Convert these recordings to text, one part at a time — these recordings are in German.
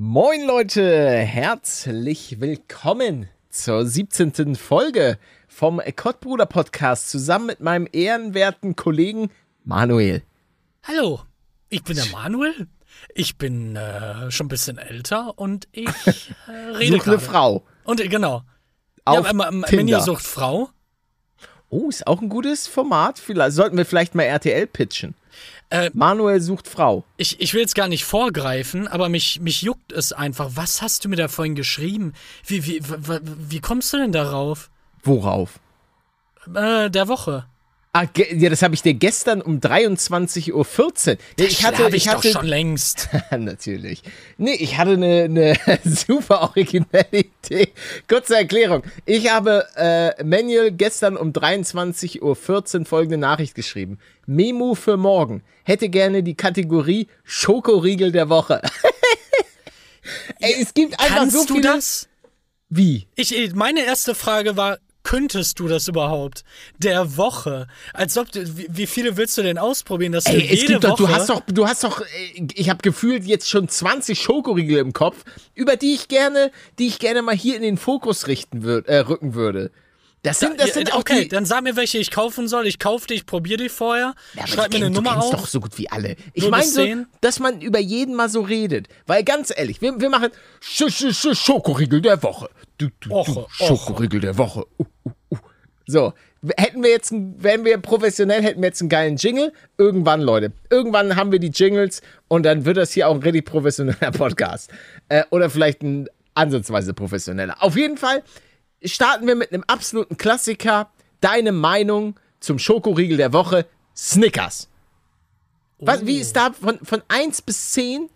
Moin Leute, herzlich willkommen zur 17. Folge vom Kottbruder Podcast zusammen mit meinem ehrenwerten Kollegen Manuel. Hallo, ich bin der Manuel. Ich bin äh, schon ein bisschen älter und ich äh, rede Sucht eine. Frau. Und äh, genau. Auf ja, ähm, Tinder. Menu sucht Frau. Oh, ist auch ein gutes Format. Vielleicht sollten wir vielleicht mal RTL pitchen. Äh, Manuel sucht Frau. Ich, ich will jetzt gar nicht vorgreifen, aber mich, mich juckt es einfach. Was hast du mir da vorhin geschrieben? Wie, wie, wie kommst du denn darauf? Worauf? Äh, der Woche. Ah, ja, das habe ich dir gestern um 23.14 Uhr. Ja, ich hatte, ich, ich hatte, doch schon längst. Natürlich. Nee, ich hatte eine, eine super originelle Idee. Kurze Erklärung. Ich habe äh, Manuel gestern um 23.14 Uhr folgende Nachricht geschrieben. Memo für morgen. Hätte gerne die Kategorie Schokoriegel der Woche. Ey, es gibt einfach Kannst so du viele... das? Wie? Ich- meine erste Frage war, könntest du das überhaupt? Der Woche. Als ob du, wie, viele willst du denn ausprobieren, dass du Ey, es jede gibt doch, Woche... du hast doch, du hast doch, äh, ich habe gefühlt jetzt schon 20 Schokoriegel im Kopf, über die ich gerne, die ich gerne mal hier in den Fokus richten würde, äh, rücken würde. Das sind, das Ja, sind auch okay, die. dann sag mir, welche ich kaufen soll. Ich kaufe die, ich probiere die vorher. Ja, schreib mir eine Nummer auf. doch so gut wie alle. Ich meine so, dass man über jeden mal so redet. Weil ganz ehrlich, wir, wir machen Sch Sch Sch Schokoriegel der Woche. Du, du, Oche, du, Oche. Schokoriegel der Woche. Uh, uh, uh. So, hätten wir jetzt, wären wir professionell, hätten wir jetzt einen geilen Jingle. Irgendwann, Leute, irgendwann haben wir die Jingles und dann wird das hier auch ein richtig professioneller Podcast. Äh, oder vielleicht ein ansatzweise professioneller. Auf jeden Fall starten wir mit einem absoluten Klassiker. Deine Meinung zum Schokoriegel der Woche, Snickers. Was, wie ist da von, von 1 bis 10?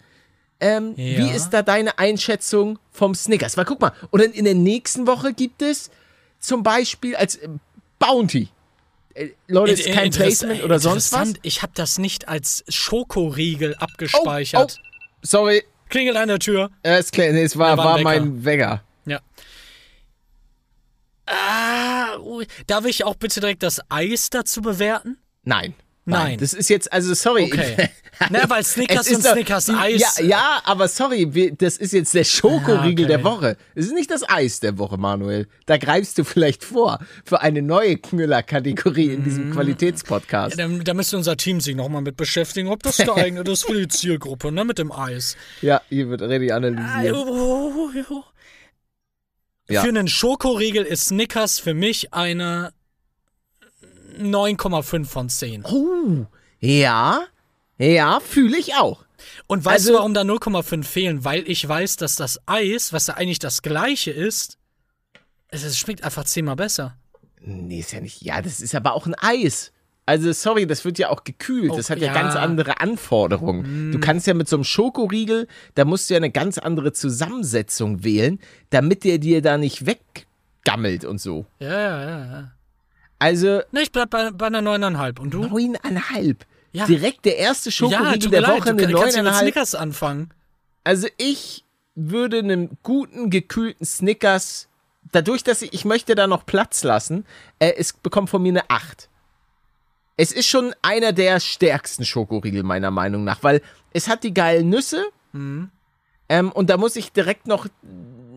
Ähm, Ja. Wie ist da deine Einschätzung vom Snickers? Weil guck mal, und dann in der nächsten Woche gibt es zum Beispiel als äh, Bounty. Äh, Leute, ist In- kein Placement oder sonst was. Ich habe das nicht als Schokoriegel Oh, abgespeichert. oh, sorry, Klingelt an der Tür. klar, nee, es war, war war mein Wecker. Ja. Ah, ui. darf ich auch bitte direkt das Eis dazu bewerten? Nein. Nein. Das ist jetzt, also sorry. Okay. Na, weil Snickers und doch- Snickers Eis- Ja, ja, aber sorry, das ist jetzt der Schokoriegel Ah, okay. der Woche. Es ist nicht das Eis der Woche, Manuel. Da greifst du vielleicht vor für eine neue Knüller-Kategorie in diesem Qualitätspodcast. Da, da müsste unser Team sich nochmal mit beschäftigen, ob das geeignet ist für die Zielgruppe, ne, mit dem Eis. Ja, hier wird richtig analysiert. Ja. Für einen Schokoriegel ist Snickers für mich eine 9,5 von 10. Oh, ja, ja, fühle ich auch. Und weißt Also- du, warum da 0,5 fehlen? Weil ich weiß, dass das Eis, was da eigentlich das gleiche ist, es, es schmeckt einfach zehnmal besser. Nee, ist ja nicht. Ja, das ist aber auch ein Eis. Also, sorry, das wird ja auch gekühlt. Oh, das hat ja, ja. ganz andere Anforderungen. Du kannst ja mit so einem Schokoriegel, da musst du ja eine ganz andere Zusammensetzung wählen, damit der dir da nicht weggammelt und so. Ja, ja, ja. ja. Also, Ne, ich bleib bei, bei einer 9,5. Und du? neuneinhalb. Ja. Direkt der erste Schokoriegel der leid, Woche, du eine kannst ja mit. Snickers anfangen. Also ich würde einem guten, gekühlten Snickers, dadurch, dass ich, ich möchte da noch Platz lassen, äh, es bekommt von mir eine 8. Es ist schon einer der stärksten Schokoriegel, meiner Meinung nach, weil es hat die geilen Nüsse. Ähm, und da muss ich direkt noch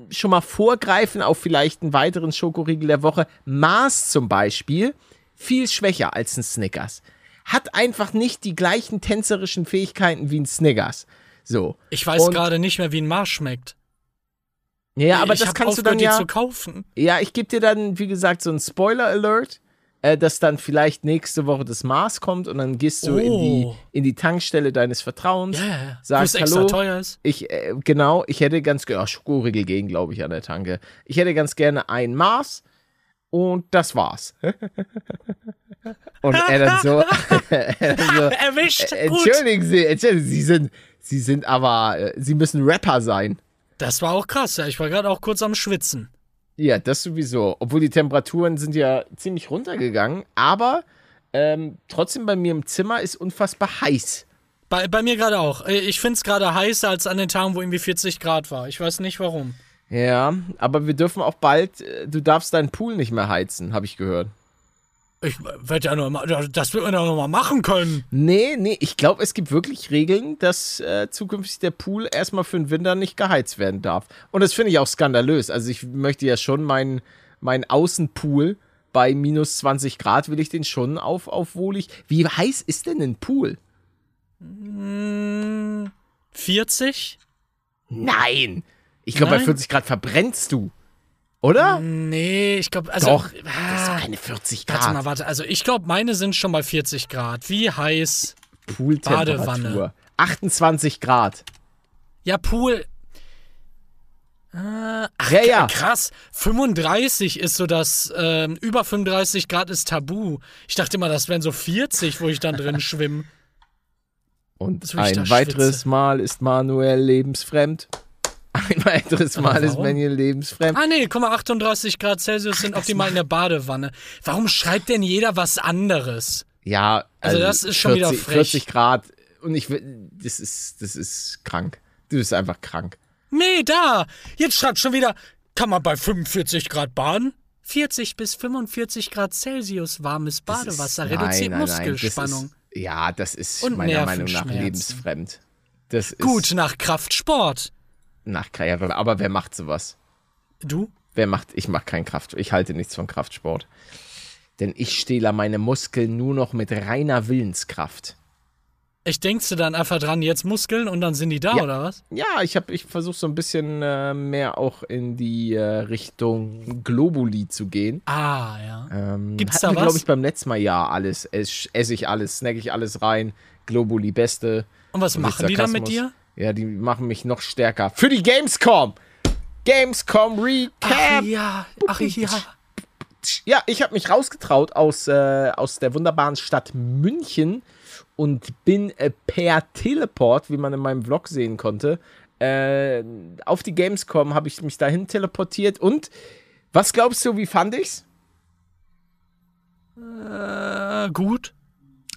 schon mal vorgreifen auf vielleicht einen weiteren Schokoriegel der Woche. Mars zum Beispiel, viel schwächer als ein Snickers. Hat einfach nicht die gleichen tänzerischen Fähigkeiten wie ein Snickers. So. Ich weiß gerade nicht mehr, wie ein Marsch schmeckt. Ja, aber ich das kannst du dann ja. zu kaufen. Ja, ich gebe dir dann, wie gesagt, so ein Spoiler-Alert, äh, dass dann vielleicht nächste Woche das Mars kommt und dann gehst du in, die, Oh. in die Tankstelle deines Vertrauens, ja. sagst Hallo. teuer ist. Ich, äh, genau, ich hätte ganz gerne, Schokoriegel gehen, glaube ich, an der Tanke. Ich hätte ganz gerne ein Mars und das war's. und er dann so, er dann so Erwischt. äh, Gut. entschuldigen Sie, entschuldigen Sie, Sie sind, Sie sind aber, äh, Sie müssen Rapper sein. Das war auch krass, ja. Ich war gerade auch kurz am Schwitzen. Ja, das sowieso. Obwohl die Temperaturen sind ja ziemlich runtergegangen, aber ähm, trotzdem bei mir im Zimmer ist unfassbar heiß. Bei, bei mir gerade auch. Äh, Ich finde es gerade heißer als an den Tagen, wo irgendwie 40 Grad war. Ich weiß nicht warum. Ja, aber wir dürfen auch bald, äh, du darfst deinen Pool nicht mehr heizen, habe ich gehört. Ich werde ja noch mal, das wird man ja noch mal machen können. Nee, nee, ich glaube, es gibt wirklich Regeln, dass äh, zukünftig der Pool erstmal für den Winter nicht geheizt werden darf. Und das finde ich auch skandalös. Also ich möchte ja schon meinen mein Außenpool bei minus 20 Grad will ich den schon auf, auf wohlig. Wie heiß ist denn ein Pool? 40? Nein! Ich glaube, bei Nein? 40 Grad verbrennst du. Oder? Nee, ich glaube, also. Doch, das ist doch keine 40 warte mal, Grad. warte. Also ich glaube, meine sind schon bei 40 Grad. Wie heiß? Pooltemperatur. Badewanne. 28 Grad. Ja, Pool. Äh, ach, Ja, ja. krass. 35 ist so das, ähm, über 35 Grad ist tabu. Ich dachte immer, das wären so 40, wo ich dann drin schwimme. Und ein weiteres schwitze. Mal ist Manuel lebensfremd. Ein weiteres Mal ist warum? Manuel lebensfremd. Ah, nee, guck mal, 38 Grad Celsius sind optimal in der Badewanne. Warum schreibt denn jeder was anderes? Ja, Also das ist schon wieder frech. 40 Grad. Und ich will, das ist, das ist krank. Du bist einfach krank. Nee, da. Jetzt schreibt schon wieder, kann man bei 45 Grad baden? 40 bis 45 Grad Celsius warmes Badewasser ist, reduziert nein, nein, nein, Muskelspannung. Das ist, ja, das ist Und meiner Meinung nach lebensfremd. Das ist Gut, nach Kraftsport. Nach. Aber wer macht sowas? Du? Wer macht, ich mache keinen Kraft, ich halte nichts von Kraftsport. Denn ich stehle meine Muskeln nur noch mit reiner Willenskraft. Ich denkst du dann einfach dran, jetzt Muskeln und dann sind die da, Ja. oder was? Ja, ich habe, ich versuche so ein bisschen äh, mehr auch in die äh, Richtung Globuli zu gehen. Ah, ja. Ähm, Gibt's da wir, was? glaube ich, beim letzten Mal ja alles. Ess, esse ich alles, snack ich alles rein. Globuli beste. Und was Und machen die dann mit dir? Ja, die machen mich noch stärker. Für die Gamescom! Gamescom Recap! ja, ach ja. Ja, ich habe mich rausgetraut aus, äh, aus der wunderbaren Stadt München und bin äh, per Teleport, wie man in meinem Vlog sehen konnte, äh, auf die Gamescom habe ich mich dahin teleportiert und was glaubst du, wie fand ich's? Äh, gut.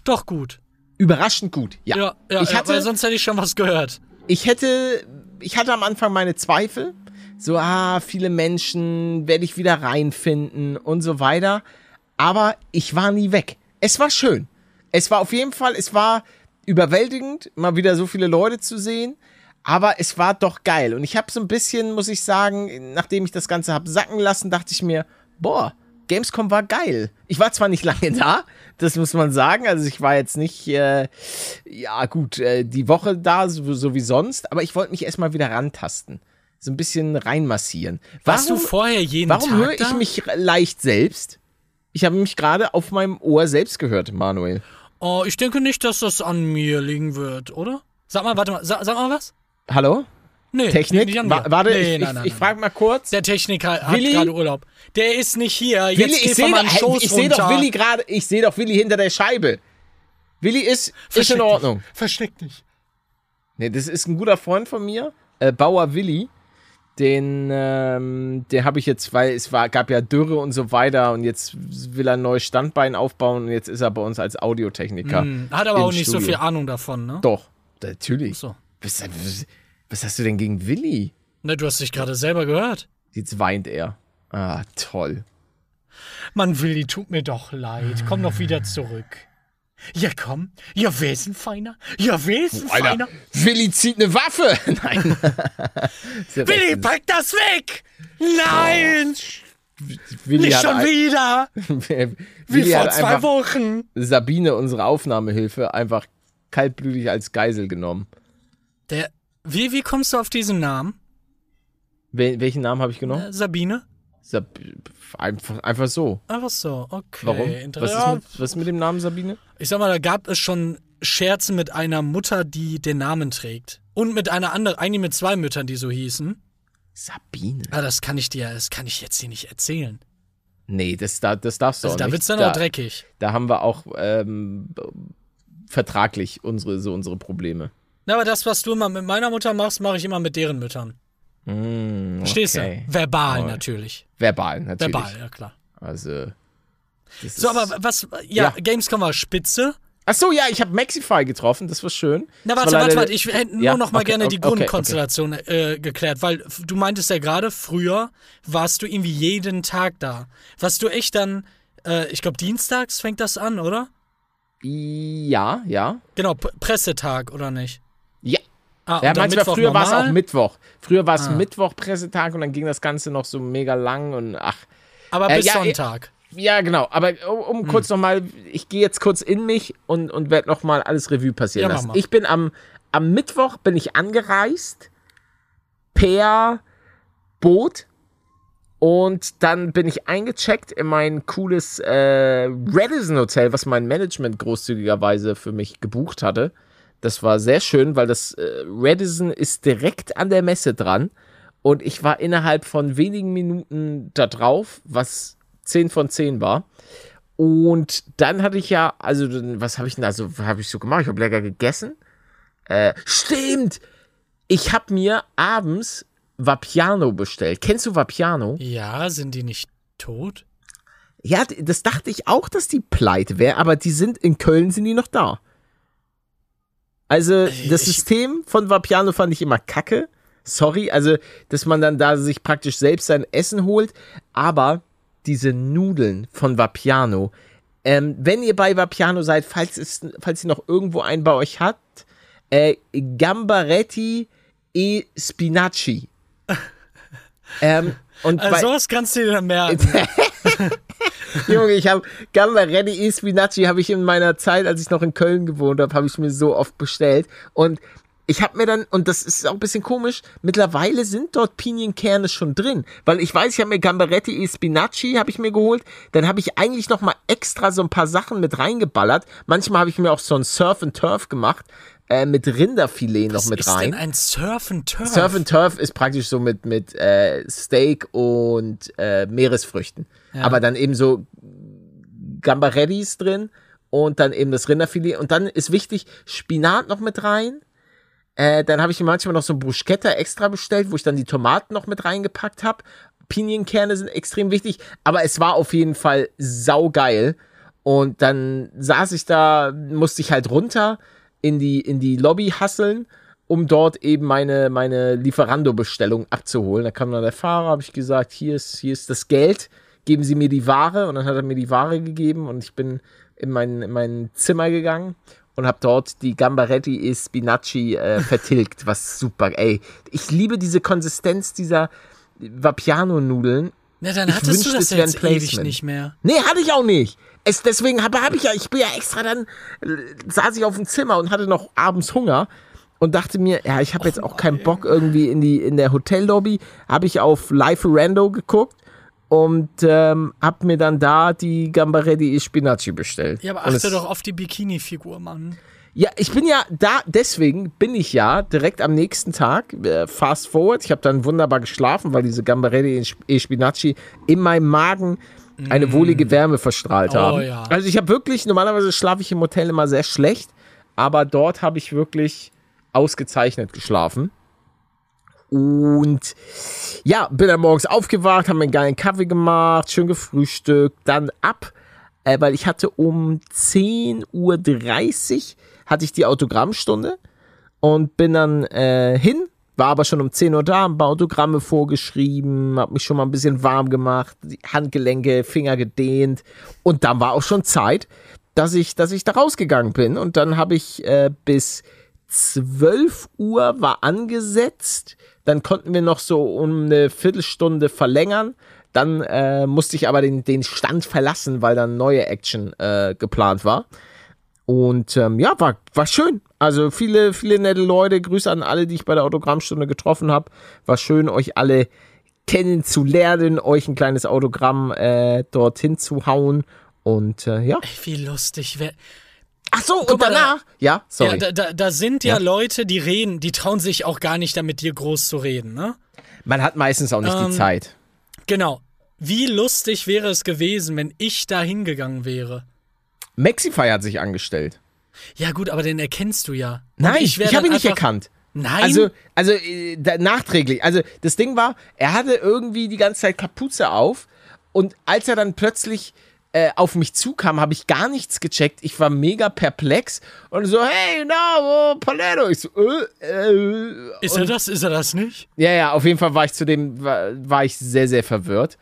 Doch gut. Überraschend gut. Ja. Ja, ja, ich ja hatte, weil sonst hätte ich schon was gehört. Ich hätte, ich hatte am Anfang meine Zweifel. So, ah, viele Menschen, werde ich wieder reinfinden und so weiter. Aber ich war nie weg. Es war schön. Es war auf jeden Fall, es war überwältigend, mal wieder so viele Leute zu sehen. Aber es war doch geil. Und ich habe so ein bisschen, muss ich sagen, nachdem ich das Ganze habe sacken lassen, dachte ich mir, boah, Gamescom war geil. Ich war zwar nicht lange da, das muss man sagen. Also ich war jetzt nicht, äh, ja gut, äh, die Woche da, so, so wie sonst, aber ich wollte mich erstmal wieder rantasten. So ein bisschen reinmassieren. Warst du vorher jeden warum Tag höre ich da? mich leicht selbst? Ich habe mich gerade auf meinem Ohr selbst gehört, Manuel. Oh, ich denke nicht, dass das an mir liegen wird, oder? Sag mal, warte mal, sag, sag mal was? Hallo? Nee, Technik? nicht an Wa warte, nee, ich, nein, ich, nein, ich frage mal kurz. Der Techniker hat gerade Urlaub. Der ist nicht hier. Jetzt Willi, ich sehe doch, ich seh doch. Willi gerade, ich sehe doch Willi hinter der Scheibe. Willi ist, ist in Ordnung. Dich. Versteck dich. Nee, das ist ein guter Freund von mir, äh, Bauer Willi. Den, ähm, den habe ich jetzt, weil es war, gab ja Dürre und so weiter und jetzt will er ein neues Standbein aufbauen und jetzt ist er bei uns als Audiotechniker. Hm, Hat aber auch nicht so Studio. viel Ahnung davon, ne? Doch, natürlich. So. Was, was, was hast du denn gegen Willi? Ne, du hast dich gerade selber gehört. Jetzt weint er. Ah, toll. Mann, Willi, tut mir doch leid. Komm doch wieder zurück. Ja, komm. Ja, wer ist ein Feiner? Ja, wer ist ein Alter, Feiner? Willi zieht eine Waffe. Nein. Willi, pack das weg! Nein! Willi nicht schon ein- wieder! Wie Willi vor hat zwei Wochen! Sabine, unsere Aufnahmehilfe, einfach kaltblütig als Geisel genommen. Der, wie, wie kommst du auf diesen Namen? Wel welchen Namen habe ich genommen? Äh, Sabine? Sab einfach, einfach so. Einfach so, okay. Warum? Was ist, mit, was ist mit dem Namen Sabine? ich sag mal, da gab es schon Scherze mit einer Mutter, die den Namen trägt. Und mit einer anderen, eigentlich mit zwei Müttern, die so hießen. Sabine? Ah, das kann ich dir, das kann ich jetzt hier nicht erzählen. Nee, das, da- das darfst du Also auch da nicht. wird's dann da, auch dreckig. da haben wir auch ähm, vertraglich unsere, so unsere Probleme. Na, aber das, was du immer mit meiner Mutter machst, mache ich immer mit deren Müttern. Verstehst okay. du? Verbal Oh. natürlich. Verbal, natürlich. Verbal, ja klar. Also. So, aber was, ja, Ja. Gamescom war spitze. Ach so, ja, ich habe Maxify getroffen, das war schön. Na, warte, war warte, warte. Ich hätte nur Ja, noch mal okay, gerne die okay, okay. Grundkonstellation Äh, geklärt, weil du meintest ja gerade, früher warst du irgendwie jeden Tag da. Warst du echt dann, äh, ich glaube, dienstags fängt das an, oder? Ja, ja. Genau, Pressetag, oder nicht? Ja. Ah, Ja, manchmal Mittwoch früher war es? Ah. auch Mittwoch. Früher war es Mittwoch Pressetag und dann ging das Ganze noch so mega lang und ach. Aber Äh, bis ja, Sonntag. Ja, genau. Aber um, um Hm. kurz nochmal, ich gehe jetzt kurz in mich und, und werde nochmal alles Revue passieren Ja, lassen. Ich bin am, am Mittwoch bin ich angereist per Boot und dann bin ich eingecheckt in mein cooles äh, Radisson Hotel, was mein Management großzügigerweise für mich gebucht hatte. Das war sehr schön, weil das äh, Radisson ist direkt an der Messe dran und ich war innerhalb von wenigen Minuten da drauf, was 10 von 10 war. Und dann hatte ich ja, also was habe ich denn da so, habe ich so gemacht? Ich habe lecker gegessen. Äh, stimmt! Ich habe mir abends Vapiano bestellt. Kennst du Vapiano? Ja, sind die nicht tot? Ja, das dachte ich auch, dass die pleite wäre, aber die sind in Köln sind die noch da. Also das ich- System von Vapiano fand ich immer kacke. Sorry, also dass man dann da sich praktisch selbst sein Essen holt, aber diese Nudeln von Vapiano, ähm, wenn ihr bei Vapiano seid, falls es, falls ihr noch irgendwo einen bei euch habt, äh, Gambaretti e Spinaci. ähm, und Also sowas kannst du dir dann merken. Junge, ich habe Gambaretti e Spinaci habe ich in meiner Zeit, als ich noch in Köln gewohnt habe, habe ich mir so oft bestellt und ich habe mir dann, und das ist auch ein bisschen komisch, mittlerweile sind dort Pinienkerne schon drin. Weil ich weiß, ich habe mir Gambaretti e Spinaci habe ich mir geholt. Dann habe ich eigentlich noch mal extra so ein paar Sachen mit reingeballert. Manchmal habe ich mir auch so ein Surf and Turf gemacht, äh, mit Rinderfilet noch Was mit ist rein. denn ein Surf and Turf? Surf and Turf ist praktisch so mit, mit äh, Steak und äh, Meeresfrüchten. Aber dann eben so Gambarettis drin und dann eben das Rinderfilet. Und dann ist wichtig, Spinat noch mit rein. Äh, dann habe ich mir manchmal noch so ein Bruschetta extra bestellt, wo ich dann die Tomaten noch mit reingepackt habe. Pinienkerne sind extrem wichtig, aber es war auf jeden Fall saugeil. Und dann saß ich da, musste ich halt runter in die, in die Lobby hasseln, um dort eben meine, meine Lieferando-Bestellung abzuholen. Da kam dann der Fahrer, habe ich gesagt, hier ist, hier ist das Geld, geben Sie mir die Ware. Und dann hat er mir die Ware gegeben und ich bin in mein, in mein Zimmer gegangen und habe dort die Gambaretti e Spinaci äh, vertilgt, was super, ey. Ich liebe diese Konsistenz dieser Vapiano-Nudeln. Na, dann Ich hattest du wünschte, das ja wäre ein jetzt ewig nicht mehr. Nee, hatte ich auch nicht. Es, deswegen habe hab ich ja, ich bin ja extra dann, äh, saß ich auf dem Zimmer und hatte noch abends Hunger und dachte mir, ja, ich habe jetzt auch keinen Bock irgendwie in die in der Hotellobby, habe ich auf Live Rando geguckt und ähm, hab mir dann da die Gambaretti e Spinaci bestellt. Ja, aber achte doch auf die Bikini-Figur, Mann. ja, ich bin ja da, deswegen bin ich ja direkt am nächsten Tag, äh, fast forward, ich habe dann wunderbar geschlafen, weil diese Gambaretti e Spinaci in meinem Magen eine wohlige Wärme verstrahlt Oh, haben. ja. Also ich habe wirklich, normalerweise schlafe ich im Hotel immer sehr schlecht, aber dort habe ich wirklich ausgezeichnet geschlafen. Und ja, bin dann morgens aufgewacht, habe mir einen geilen Kaffee gemacht, schön gefrühstückt, dann ab, äh, weil ich hatte um 10.30 Uhr hatte ich die Autogrammstunde und bin dann äh, hin, war aber schon um 10 Uhr da, ein paar Autogramme vorgeschrieben, habe mich schon mal ein bisschen warm gemacht, Handgelenke, Finger gedehnt und dann war auch schon Zeit, dass ich, dass ich da rausgegangen bin und dann habe ich äh, bis 12 Uhr war angesetzt, dann konnten wir noch so um eine Viertelstunde verlängern. Dann äh, musste ich aber den, den Stand verlassen, weil dann neue Action äh, geplant war. Und ähm, ja, war, war schön. Also viele, viele nette Leute. Grüße an alle, die ich bei der Autogrammstunde getroffen habe. War schön, euch alle kennenzulernen, euch ein kleines Autogramm äh, dorthin zu hauen. Und äh, ja. Ey, wie lustig. Wer, Ach so, Guck und danach. Ja, sorry. ja, da, da, da sind ja, Ja. Leute, die reden, die trauen sich auch gar nicht, da mit dir groß zu reden, ne? Man hat meistens auch nicht Ähm, die Zeit. Genau. Wie lustig wäre es gewesen, wenn ich da hingegangen wäre? Maxify hat sich angestellt. Ja, gut, aber den erkennst du ja. Und Nein, ich, wär habe ihn nicht erkannt. Nein. Also, also äh, da, nachträglich. Also das Ding war, er hatte irgendwie die ganze Zeit Kapuze auf und als er dann plötzlich äh, auf mich zukam, habe ich gar nichts gecheckt. Ich war mega perplex und so, hey, na, wo Paletto? Ich so, äh, äh. ist er das? Ist er das nicht? Ja, ja, auf jeden Fall war ich zu dem, war, war ich sehr, sehr verwirrt.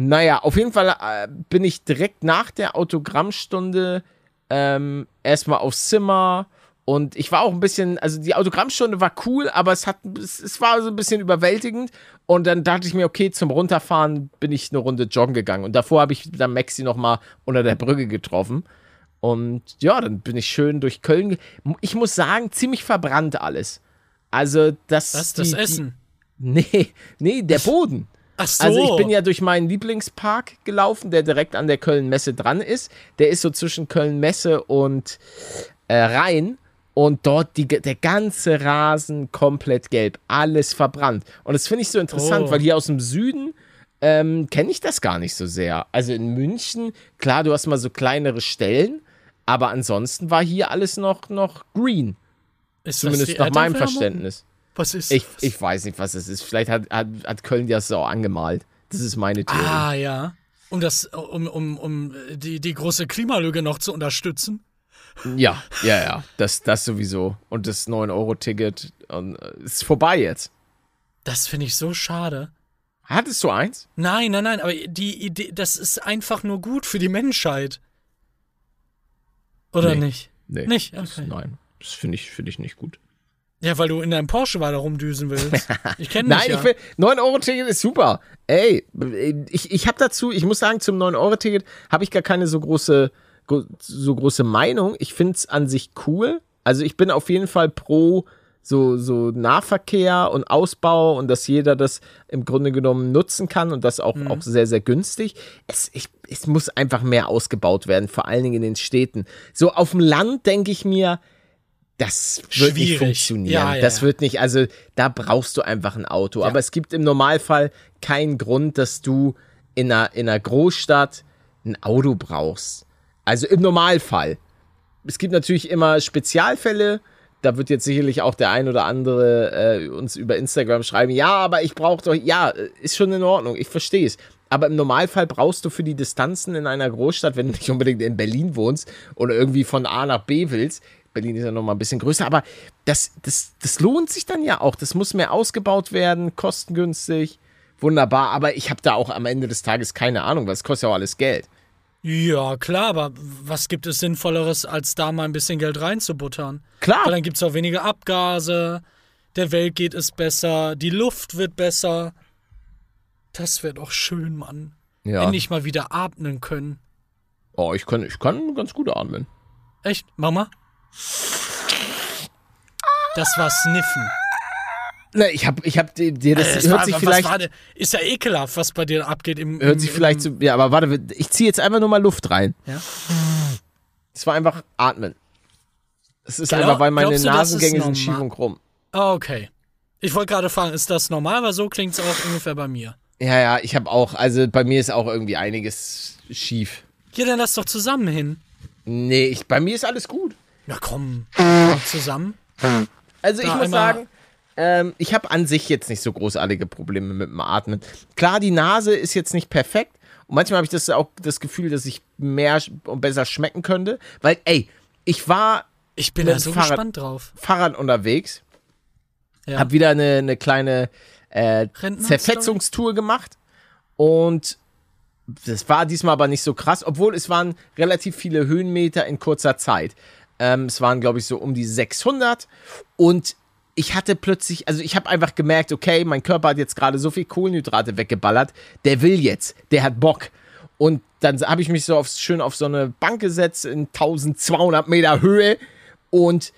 Naja, auf jeden Fall äh, bin ich direkt nach der Autogrammstunde ähm, erstmal aufs Zimmer und ich war auch ein bisschen, also die Autogrammstunde war cool, aber es hat, es, es, war so ein bisschen überwältigend. Und dann dachte ich mir, okay, zum Runterfahren bin ich eine Runde joggen gegangen. Und davor habe ich dann Maxi nochmal unter der Brücke getroffen. Und ja, dann bin ich schön durch Köln. Ich muss sagen, ziemlich verbrannt alles. Also das. Was, das die, Essen? Die, nee, nee, der Boden. Ach so. Also ich bin ja durch meinen Lieblingspark gelaufen, der direkt an der Köln-Messe dran ist. Der ist so zwischen Köln-Messe und äh, Rhein und dort die, der ganze Rasen komplett gelb, alles verbrannt. Und das finde ich so interessant, oh. weil hier aus dem Süden ähm, kenne ich das gar nicht so sehr. Also in München, klar, du hast mal so kleinere Stellen, aber ansonsten war hier alles noch, noch green. Ist Zumindest nach meinem Verständnis. Was ist ich, das? Ich weiß nicht, was es ist. Vielleicht hat, hat, hat Köln das so angemalt. Das ist meine Theorie. Ah, ja. Um das, um, um, um die, die große Klimalüge noch zu unterstützen. Ja, ja, ja. Das, das sowieso. Und das 9-Euro-Ticket äh, ist vorbei jetzt. Das finde ich so schade. Hattest du eins? Nein, nein, nein, aber die Idee, das ist einfach nur gut für die Menschheit. Oder nee, nicht? Nee. Nicht? Okay. Das, nein, das finde ich, find ich nicht gut. Ja, weil du in deinem Porsche weiter rumdüsen willst. Ich kenne. Nein, ja. ich will. 9-Euro-Ticket ist super. Ey, ich, ich habe dazu, ich muss sagen, zum 9-Euro-Ticket habe ich gar keine so große so große Meinung. Ich finde es an sich cool. Also ich bin auf jeden Fall pro so, so Nahverkehr und Ausbau und dass jeder das im Grunde genommen nutzen kann und das auch, mhm. auch sehr, sehr günstig. Es, ich, es muss einfach mehr ausgebaut werden, vor allen Dingen in den Städten. So auf dem Land denke ich mir, das wird Schwierig. nicht funktionieren. Ja, ja, das wird nicht, also da brauchst du einfach ein Auto. Ja. Aber es gibt im Normalfall keinen Grund, dass du in einer, in einer Großstadt ein Auto brauchst. Also im Normalfall. Es gibt natürlich immer Spezialfälle. Da wird jetzt sicherlich auch der ein oder andere äh, uns über Instagram schreiben, ja, aber ich brauche doch, ja, ist schon in Ordnung, ich verstehe es. Aber im Normalfall brauchst du für die Distanzen in einer Großstadt, wenn du nicht unbedingt in Berlin wohnst oder irgendwie von A nach B willst, Berlin ist ja nochmal ein bisschen größer, aber das, das, das lohnt sich dann ja auch. Das muss mehr ausgebaut werden, kostengünstig, wunderbar. Aber ich habe da auch am Ende des Tages keine Ahnung, weil es kostet ja auch alles Geld. Ja, klar, aber was gibt es Sinnvolleres, als da mal ein bisschen Geld reinzubuttern? Klar. Weil dann gibt es auch weniger Abgase, der Welt geht es besser, die Luft wird besser. Das wäre doch schön, Mann. Ja. Endlich mal wieder atmen können. Oh, ich kann, ich kann ganz gut atmen. Echt? Mama? Das war Sniffen. Ne, ich hab, ich hab dir das äh, hört war, sich vielleicht. War, ist ja ekelhaft, was bei dir abgeht im. Hört sich im, vielleicht zu. Ja, aber warte, ich ziehe jetzt einfach nur mal Luft rein. Ja. Es war einfach atmen. Es ist Glaub, einfach, weil meine du, Nasengänge sind schief und krumm. Oh, okay. Ich wollte gerade fragen, ist das normal? Weil so klingt es auch ungefähr bei mir. Ja, ja, ich habe auch, also bei mir ist auch irgendwie einiges schief. Ja, dann lass doch zusammen hin. Nee, ich, bei mir ist alles gut. Na komm, zusammen. Also ich muss sagen, ähm, ich habe an sich jetzt nicht so großartige Probleme mit dem Atmen. Klar, die Nase ist jetzt nicht perfekt. Und manchmal habe ich das auch das Gefühl, dass ich mehr und besser schmecken könnte. Weil, ey, ich war. Ich bin da so Fahrrad, gespannt drauf. Fahrrad unterwegs. Ja. Hab wieder eine, eine kleine äh, Zerfetzungstour gemacht. Und das war diesmal aber nicht so krass, obwohl es waren relativ viele Höhenmeter in kurzer Zeit. Ähm, es waren, glaube ich, so um die 600. Und ich hatte plötzlich, also ich habe einfach gemerkt, okay, mein Körper hat jetzt gerade so viel Kohlenhydrate weggeballert, der will jetzt, der hat Bock. Und dann habe ich mich so auf, schön auf so eine Bank gesetzt in 1200 Meter Höhe und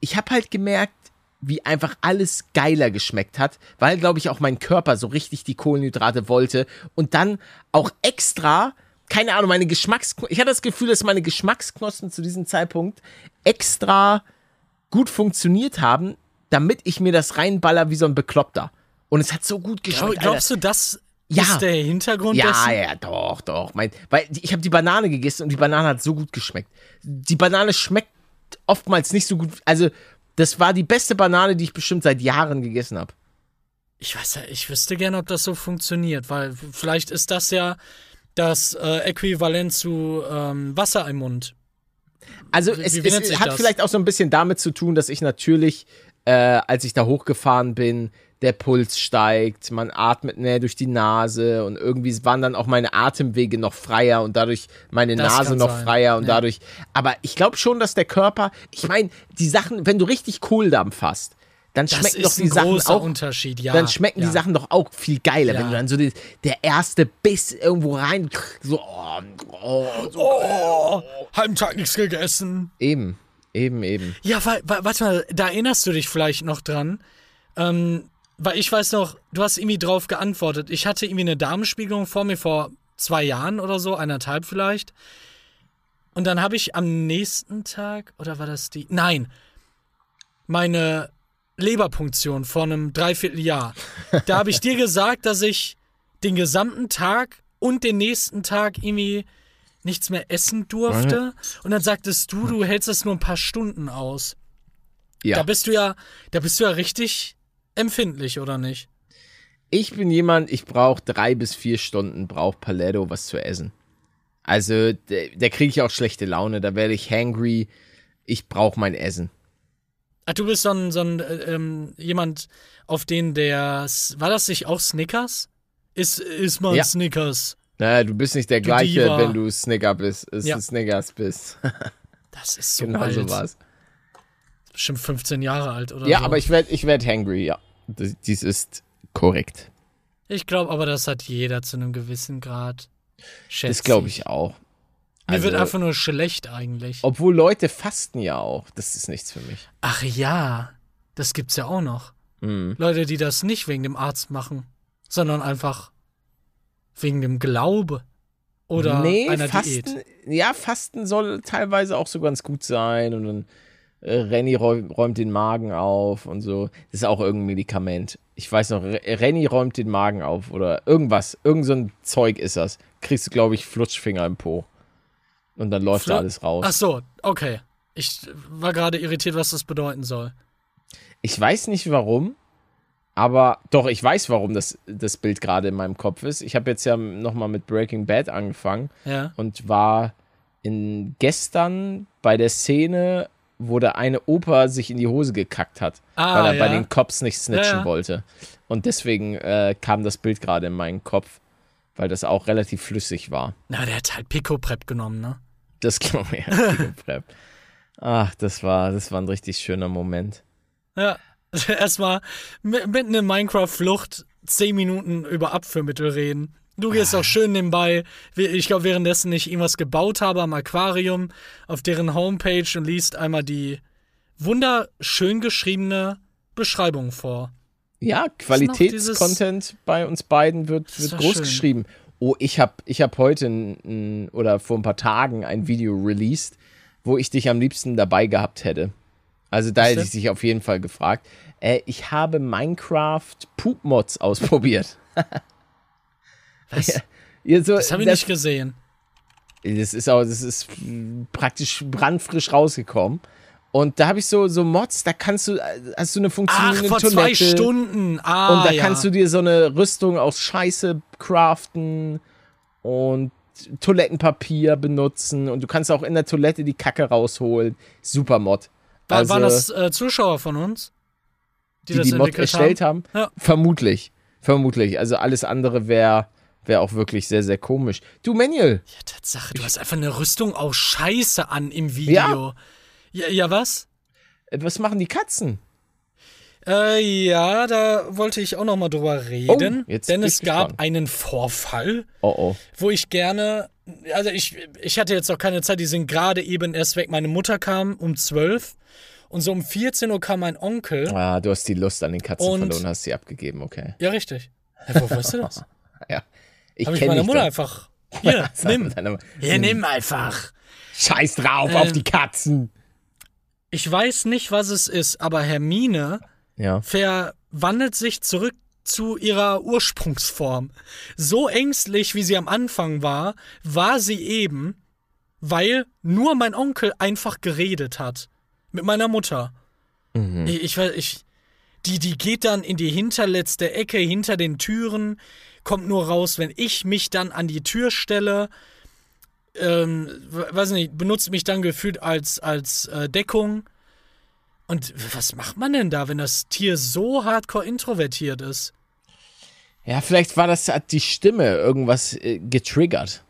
ich habe halt gemerkt, wie einfach alles geiler geschmeckt hat, weil, glaube ich, auch mein Körper so richtig die Kohlenhydrate wollte und dann auch extra, keine Ahnung, meine Geschmacksknospen, ich hatte das Gefühl, dass meine Geschmacksknospen zu diesem Zeitpunkt extra gut funktioniert haben, damit ich mir das reinballer wie so ein Bekloppter. Und es hat so gut geschmeckt. Glaubst du, das ja. ist der Hintergrund ja, dessen? Ja, ja, doch, doch. Mein, weil ich habe die Banane gegessen und die Banane hat so gut geschmeckt. Die Banane schmeckt oftmals nicht so gut. Also Das war die beste Banane, die ich bestimmt seit Jahren gegessen habe. Ich weiß ja, ich wüsste gerne, ob das so funktioniert, weil vielleicht ist das ja das äh, Äquivalent zu ähm, Wasser im Mund. Also Wie- es, wie es hat das? vielleicht auch so ein bisschen damit zu tun, dass ich natürlich, äh, als ich da hochgefahren bin, der Puls steigt, man atmet näher durch die Nase und irgendwie waren dann auch meine Atemwege noch freier und dadurch meine Das Nase noch sein, freier und ja. dadurch. Aber ich glaube schon, dass der Körper, ich meine, die Sachen, wenn du richtig Kohldampf hast, dann Das schmecken doch die Sachen auch ja. dann schmecken ja. die Sachen doch auch viel geiler, Ja. wenn du dann so die, der erste Biss irgendwo rein, so, oh, oh, so Oh, halben Tag nichts gegessen. eben, eben, eben. Ja, wa wa warte mal, da erinnerst du dich vielleicht noch dran. Ähm, weil ich weiß noch, du hast irgendwie drauf geantwortet. Ich hatte irgendwie eine Darmspiegelung vor mir vor zwei Jahren oder so, eineinhalb vielleicht. Und dann habe ich am nächsten Tag, oder war das die? Nein, meine Leberpunktion vor einem Dreivierteljahr. Da habe ich dir gesagt, dass ich den gesamten Tag und den nächsten Tag irgendwie nichts mehr essen durfte. Und dann sagtest du, du hältst das nur ein paar Stunden aus. Ja. Da bist du ja, da bist du ja richtig empfindlich, oder nicht? Ich bin jemand, ich brauche drei bis vier Stunden, braucht Paletto was zu essen. Also, da, da kriege ich auch schlechte Laune, da werde ich hangry. Ich brauche mein Essen. Ach, du bist so ein, so ein äh, ähm, jemand, auf den der, war das nicht auch Snickers? Ist, ist mal Ja. Snickers. Naja, du bist nicht der gleiche, Diva. wenn du Snicker bist, ist Ja. Snickers bist. Das ist so genau alt. so war's. Bestimmt 15 Jahre alt oder Ja, so. aber ich werde ich werd hangry, ja. Das, dies ist korrekt. Ich glaube aber, das hat jeder zu einem gewissen Grad. Schätze Das glaube ich auch. Mir wird Also- einfach nur schlecht eigentlich. Obwohl Leute fasten ja auch. Das ist nichts für mich. Ach ja, das gibt's ja auch noch. Mhm. Leute, die das nicht wegen dem Arzt machen, sondern einfach wegen dem Glaube oder nee, einer Fasten, Diät. ja, Fasten soll teilweise auch so ganz gut sein und dann äh, Renny räum, räumt den Magen auf und so. Das ist auch irgendein Medikament. Ich weiß noch, Re- Renny räumt den Magen auf oder irgendwas. Irgend so ein Zeug ist das. Kriegst du, glaube ich, Flutschfinger im Po. Und dann läuft da Flu- alles raus. Ach so, okay. Ich war gerade irritiert, was das bedeuten soll. Ich weiß nicht warum, aber doch, ich weiß, warum das, das Bild gerade in meinem Kopf ist. Ich habe jetzt ja nochmal mit Breaking Bad angefangen Ja. und war in gestern bei der Szene, wo der eine Opa sich in die Hose gekackt hat, Ah, weil er bei ja. den Cops nicht snitchen Ja, wollte. Und deswegen äh, kam das Bild gerade in meinen Kopf, weil das auch relativ flüssig war. Na, der hat halt Pico Prep genommen, ne? Das glaube ich. Ach, das war, das war ein richtig schöner Moment. Ja. Erstmal mi- mitten in Minecraft-Flucht 10 Minuten über Abführmittel reden. Du gehst auch schön nebenbei, ich glaube, währenddessen ich irgendwas gebaut habe am Aquarium, auf deren Homepage und liest einmal die wunderschön geschriebene Beschreibung vor. Ja, Qualitätscontent bei uns beiden wird, wird groß schön. geschrieben. Oh, ich habe ich hab heute n, n, oder vor ein paar Tagen ein Video released, wo ich dich am liebsten dabei gehabt hätte. Also da hätte ich dich auf jeden Fall gefragt. Äh, ich habe Minecraft Poop-Mods ausprobiert. Was? Ja, so, Das habe ich das, nicht gesehen. das ist auch, das ist praktisch brandfrisch rausgekommen. Und da habe ich so, so Mods, da kannst du, äh, hast du eine Ach, funktionierende vor Toilette. zwei Stunden. Ah, Und da ja. kannst du dir so eine Rüstung aus Scheiße craften und Toilettenpapier benutzen und du kannst auch in der Toilette die Kacke rausholen. Super Mod. War, Also, waren das äh, Zuschauer von uns? die die Mod erstellt haben? Ja. Vermutlich. Vermutlich. Also alles andere wäre wär auch wirklich sehr, sehr komisch. Du, Manuel, Ja, Tatsache, du hast einfach eine Rüstung aus Scheiße an im Video. Ja, ja, was? äh, was machen die Katzen? Äh, ja, da wollte ich auch noch mal drüber reden. Oh, denn es gab gespannt. einen Vorfall, Oh, oh. wo ich gerne. Also ich, ich hatte jetzt auch keine Zeit, die sind gerade eben erst weg. Meine Mutter kam um 12 und so um 14 Uhr kam mein Onkel. Ah, du hast die Lust an den Katzen Und- verloren, hast sie abgegeben, okay. Ja, richtig. Ja, wo weißt du das? Ja. Ich Habe ich meiner Mutter doch. einfach. Hier, nimm. Hier, nimm einfach. Scheiß drauf auf Ähm, die Katzen. Ich weiß nicht, was es ist, aber Hermine Ja. verwandelt sich zurück zu ihrer Ursprungsform. So ängstlich, wie sie am Anfang war, war sie eben, weil nur mein Onkel einfach geredet hat. Mit meiner Mutter. Mhm. Ich, ich, weiß- ich, die, die geht dann in die hinterletzte Ecke hinter den Türen, kommt nur raus, wenn ich mich dann an die Tür stelle. Ähm, we- weiß nicht, benutzt mich dann gefühlt als, als äh, Deckung. Und was macht man denn da, wenn das Tier so hardcore introvertiert ist? Ja, vielleicht war das hat die Stimme irgendwas äh, getriggert.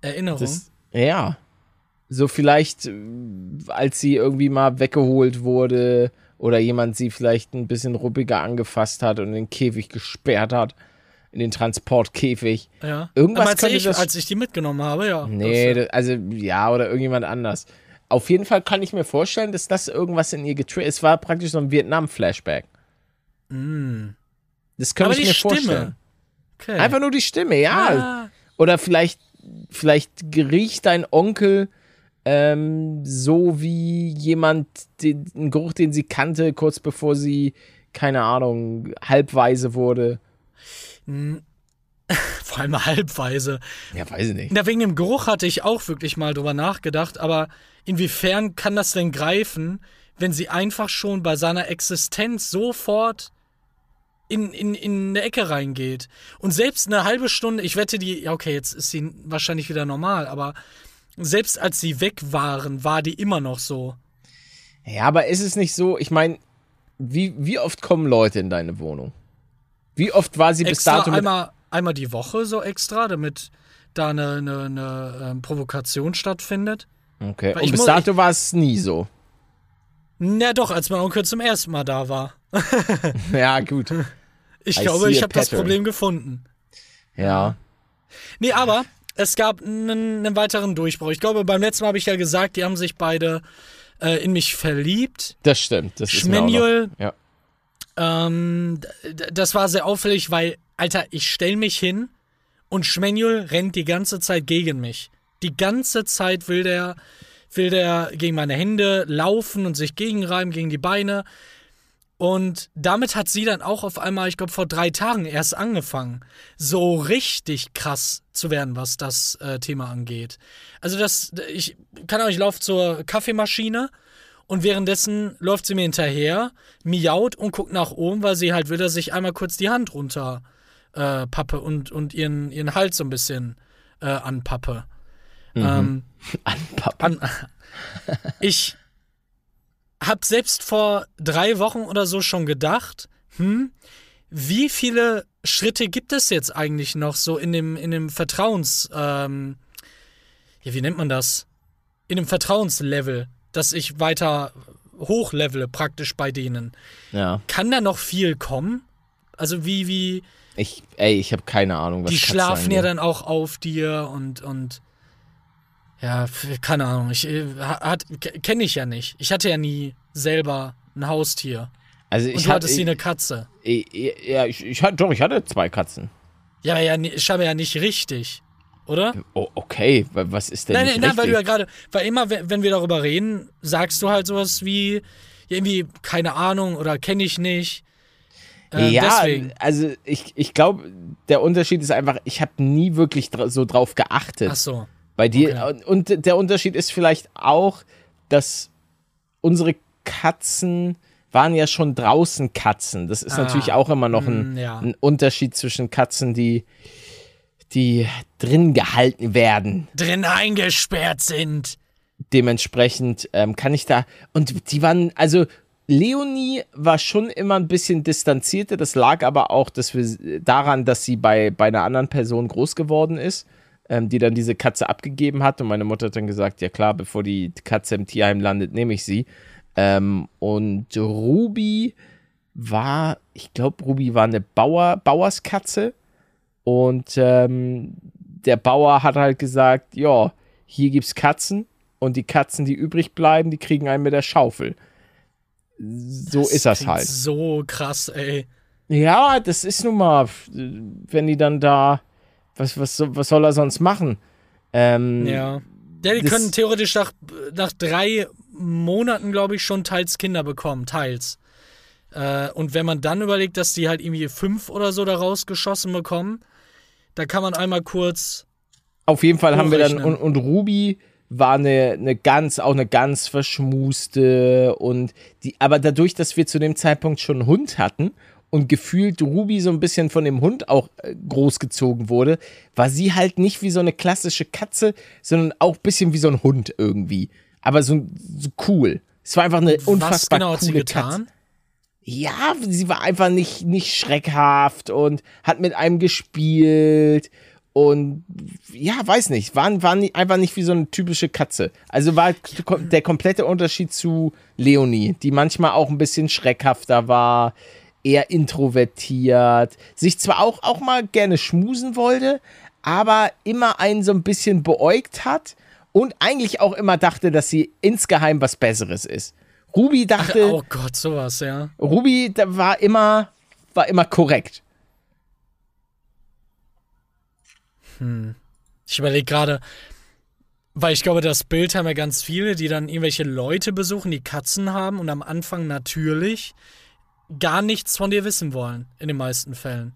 Erinnerung? Das, ja. So vielleicht, äh, als sie irgendwie mal weggeholt wurde oder jemand sie vielleicht ein bisschen ruppiger angefasst hat und in den Käfig gesperrt hat. In den Transportkäfig. ja. irgendwas Meinst könnte ich, das- als ich die mitgenommen habe, ja. Nee, Das, also ja, oder irgendjemand anders. Auf jeden Fall kann ich mir vorstellen, dass das irgendwas in ihr getriggert Es war praktisch so ein Vietnam-Flashback. Das könnte Mm. Ich mir Stimme. vorstellen. okay. Einfach nur die Stimme, ja. Ah. Oder vielleicht, vielleicht riecht dein Onkel ähm, so wie jemand, den, einen Geruch, den sie kannte, kurz bevor sie, keine Ahnung, halbweise wurde. Vor allem halbweise. Ja, weiß ich nicht. Na, wegen dem Geruch hatte ich auch wirklich mal drüber nachgedacht, aber inwiefern kann das denn greifen, wenn sie einfach schon bei seiner Existenz sofort in, in, in eine Ecke reingeht? Und selbst eine halbe Stunde, ich wette, die, ja, okay, jetzt ist sie wahrscheinlich wieder normal, aber selbst als sie weg waren, war die immer noch so. Ja, aber ist es nicht so, ich meine, wie, wie oft kommen Leute in deine Wohnung? Wie oft war sie bis dato einmal, einmal die Woche so extra, damit da eine, eine, eine ähm, Provokation stattfindet. Okay. Weil Und bis dato war es nie so. Na doch, als mein Onkel zum ersten Mal da war. Ja, gut. Ich I glaube, ich habe das. Problem gefunden. Ja. Nee, aber es gab einen, einen weiteren Durchbruch. Ich glaube, beim letzten Mal habe ich ja gesagt, die haben sich beide äh, in mich verliebt. Das stimmt. Das ist mir auch noch, ja. Ähm, das war sehr auffällig, weil, Alter, ich stell mich hin und Schmenjul rennt die ganze Zeit gegen mich. Die ganze Zeit will der, will der gegen meine Hände laufen und sich gegenreiben, gegen die Beine. Und damit hat sie dann auch auf einmal, ich glaube, vor drei Tagen erst angefangen, so richtig krass zu werden, was das äh, Thema angeht. Also das, ich kann auch, ich laufe zur Kaffeemaschine und währenddessen läuft sie mir hinterher, miaut und guckt nach oben, weil sie halt will, dass ich einmal kurz die Hand runter äh, pappe und, und ihren, ihren Hals so ein bisschen äh, anpappe. Ähm, Anpappen. an, ich habe selbst vor drei Wochen oder so schon gedacht, hm, wie viele Schritte gibt es jetzt eigentlich noch so in dem, in dem Vertrauens, ähm, ja, wie nennt man das? In dem Vertrauenslevel, dass ich weiter hochlevele praktisch bei denen. Ja. Kann da noch viel kommen? Also wie, wie, Ich, ey, ich habe keine Ahnung, was die schlafen ja angeht. dann auch auf dir und und ja, keine Ahnung. Ich äh, hat kenne ich ja nicht. Ich hatte ja nie selber ein Haustier. Also Und ich du hatte, hattest sie eine Katze. ich, ja, ich, ich hatte, doch, ich hatte zwei Katzen. Ja, ja, ni- scheinbar ja nicht richtig, oder? Oh, okay, wa- was ist denn Nein, nein, nein, weil du ja gerade, weil immer, wenn wir darüber reden, sagst du halt sowas wie ja, irgendwie keine Ahnung oder kenne ich nicht. Ähm, ja, deswegen. also ich, ich glaube, der Unterschied ist einfach, ich habe nie wirklich dra so drauf geachtet. Ach so. Bei dir. Okay. Und, und der Unterschied ist vielleicht auch, dass unsere Katzen waren ja schon draußen Katzen. Das ist Ah, natürlich auch immer noch ein, mm, ja. ein Unterschied zwischen Katzen, die, die drin gehalten werden. Drin eingesperrt sind. Dementsprechend ähm, kann ich da. Und die waren, also Leonie war schon immer ein bisschen distanzierter. Das lag aber auch dass wir, daran, dass sie bei, bei einer anderen Person groß geworden ist, ähm, die dann diese Katze abgegeben hat. Und meine Mutter hat dann gesagt: Ja, klar, bevor die Katze im Tierheim landet, nehme ich sie. Ähm, und Ruby war, ich glaube, Ruby war eine Bauer, Bauerskatze. Und ähm, der Bauer hat halt gesagt: Ja, hier gibt's Katzen. Und die Katzen, die übrig bleiben, die kriegen einen mit der Schaufel. So ist das halt. So krass, ey. Ja, das ist nun mal, wenn die dann da, was, was, was soll er sonst machen? Ähm, Ja. Ja, die Das- können theoretisch nach, nach drei Monaten, glaube ich, schon teils Kinder bekommen, teils. Äh, und wenn man dann überlegt, dass die halt irgendwie fünf oder so da rausgeschossen bekommen, da kann man einmal kurz. Auf jeden Fall haben wir dann, und, und Ruby war eine, eine ganz, auch eine ganz verschmuste und die, aber dadurch, dass wir zu dem Zeitpunkt schon einen Hund hatten und gefühlt Ruby so ein bisschen von dem Hund auch äh, großgezogen wurde, war sie halt nicht wie so eine klassische Katze, sondern auch ein bisschen wie so ein Hund irgendwie. Aber so, so cool. Es war einfach eine unfassbar Was genau coole hat sie getan? Katze. Ja, sie war einfach nicht, nicht schreckhaft und hat mit einem gespielt und ja, weiß nicht, war, war nicht, einfach nicht wie so eine typische Katze. Also war der komplette Unterschied zu Leonie, die manchmal auch ein bisschen schreckhafter war, eher introvertiert, sich zwar auch, auch mal gerne schmusen wollte, aber immer einen so ein bisschen beäugt hat und eigentlich auch immer dachte, dass sie insgeheim was Besseres ist. Ruby Ach, dachte, oh Gott, sowas, ja. Ruby da war immer, war immer korrekt. Ich überlege gerade, weil ich glaube, das Bild haben ja ganz viele, die dann irgendwelche Leute besuchen, die Katzen haben und am Anfang natürlich gar nichts von dir wissen wollen, in den meisten Fällen.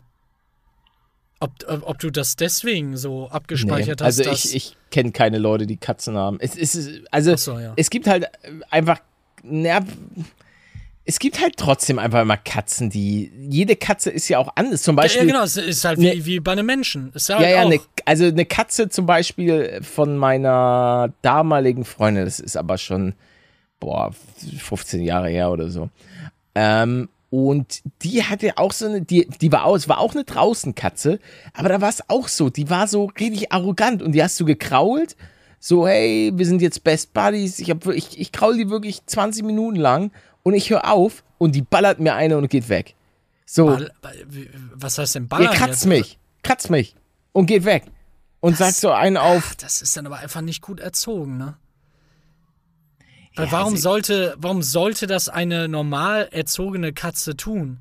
Ob, ob, du das deswegen so abgespeichert Nee, hast, also ich, ich kenne keine Leute, die Katzen haben. Es, es, also Ach so, ja. es gibt halt einfach, na, es gibt halt trotzdem einfach immer Katzen, die, jede Katze ist ja auch anders. Zum ja, Beispiel, ja, genau, es ist halt Ne- wie, wie bei einem Menschen. Ist ja, Ja, halt ja, auch. ne, also eine Katze zum Beispiel von meiner damaligen Freundin, das ist aber schon, boah, 15 Jahre her oder so. Ähm, und die hatte auch so eine, die, die war auch, es war auch eine Draußenkatze, aber da war es auch so, die war so richtig arrogant und die hast du gekrault, so, hey, wir sind jetzt Best Buddies, ich, hab, ich, ich kraul die wirklich 20 Minuten lang und ich höre auf und die ballert mir eine und geht weg. So. Ball, was heißt denn Ihr Ballern? kratzt jetzt? mich, kratzt mich und geht weg. Und sagt so einen auf. Ach, das ist dann aber einfach nicht gut erzogen, ne? Weil Ja, warum also- sollte, warum sollte das eine normal erzogene Katze tun?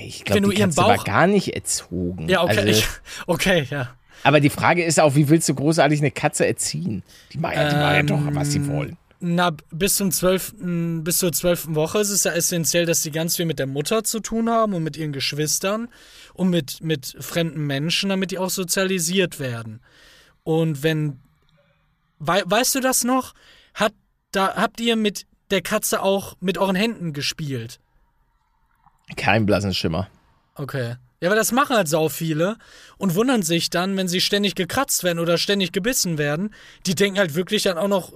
Ich glaube, die ihren Katze war Bauch- gar nicht erzogen. Ja, okay, Also, ich, okay, ja. Aber die Frage ist auch, wie willst du großartig eine Katze erziehen? Die machen ja, die machen ja Ähm, doch, was sie wollen. Na, bis zum zwölften, bis zur zwölften Woche ist es ja essentiell, dass die ganz viel mit der Mutter zu tun haben und mit ihren Geschwistern und mit, mit fremden Menschen, damit die auch sozialisiert werden. Und wenn, wei, weißt du das noch? Hat, da, habt ihr mit der Katze auch mit euren Händen gespielt? Kein blassen Schimmer. Okay. Ja, aber das machen halt sau viele und wundern sich dann, wenn sie ständig gekratzt werden oder ständig gebissen werden. Die denken halt wirklich dann auch noch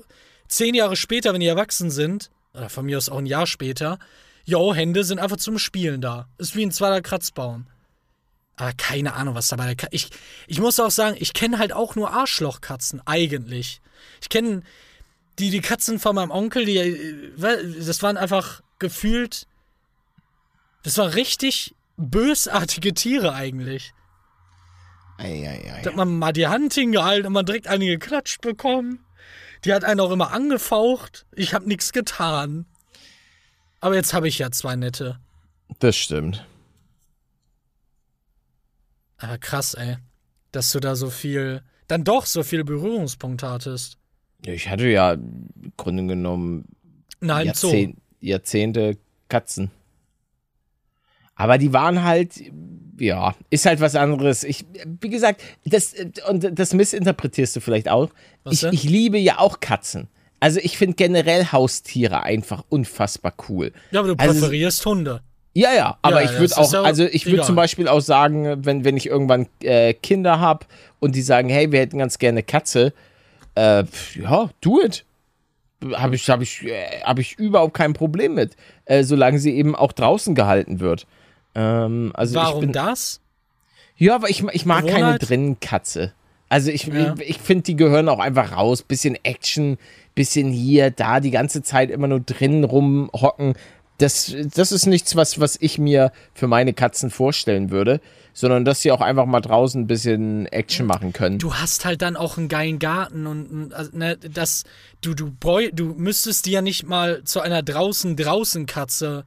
zehn Jahre später, wenn die erwachsen sind, oder von mir aus auch ein Jahr später, jo, Hände sind einfach zum Spielen da. Ist wie ein zweiter Kratzbaum. Aber keine Ahnung, was da bei der Katze. Ich, ich muss auch sagen, ich kenne halt auch nur Arschlochkatzen, eigentlich. Ich kenne die, die Katzen von meinem Onkel, die, äh, das waren einfach gefühlt das waren richtig bösartige Tiere eigentlich. Eieiei. Da hat man mal die Hand hingehalten und man direkt eine geklatscht bekommen. Die hat einen auch immer angefaucht. Ich habe nichts getan. Aber jetzt habe ich ja zwei nette. Das stimmt. Aber krass, ey. Dass du da so viel, dann doch so viele Berührungspunkte hattest. Ich hatte ja im Grunde genommen Nein, Jahrzehn, Jahrzehnte Katzen. Aber die waren halt, ja, ist halt was anderes. Ich, wie gesagt, das, und das missinterpretierst du vielleicht auch. Ich, ich liebe ja auch Katzen. Also ich finde generell Haustiere einfach unfassbar cool. Ja, aber du Also- präferierst Hunde. Ja, ja, aber Ja, ich würde auch, ja also ich würde zum Beispiel auch sagen, wenn, wenn ich irgendwann äh, Kinder habe und die sagen, hey, wir hätten ganz gerne Katze, äh, ja, do it. Habe ich, hab ich, äh, hab ich überhaupt kein Problem mit, äh, solange sie eben auch draußen gehalten wird. Ähm, also ich Warum bin, das? Ja, aber ich, ich mag keine Gewohnheit? Drinnenkatze. Also ich, Ja. ich, ich finde, die gehören auch einfach raus. Bisschen Action, bisschen hier, da, die ganze Zeit immer nur drinnen rumhocken. Das, das ist nichts, was, was ich mir für meine Katzen vorstellen würde, sondern dass sie auch einfach mal draußen ein bisschen Action machen können. Du hast halt dann auch einen geilen Garten und also, ne, das du du du müsstest die ja nicht mal zu einer draußen draußen Katze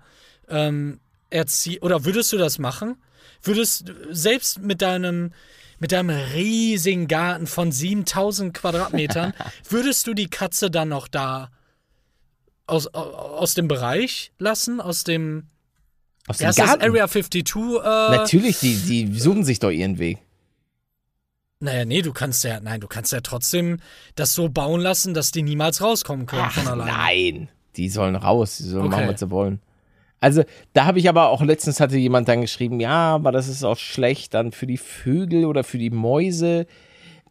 ähm, erziehen oder würdest du das machen? Würdest du- selbst mit deinem mit deinem riesigen Garten von 7000 Quadratmetern würdest du die Katze dann noch da aus, aus dem Bereich lassen, aus dem Aus dem Garten. Area 52 äh, Natürlich, die, die suchen sich doch ihren Weg. Naja, nee, du kannst ja, nein, du kannst ja trotzdem das so bauen lassen, dass die niemals rauskommen können Ach, von alleine. nein, die sollen raus, die sollen Okay. machen, was sie wollen. Also, da habe ich aber auch letztens hatte jemand dann geschrieben, ja, aber das ist auch schlecht dann für die Vögel oder für die Mäuse.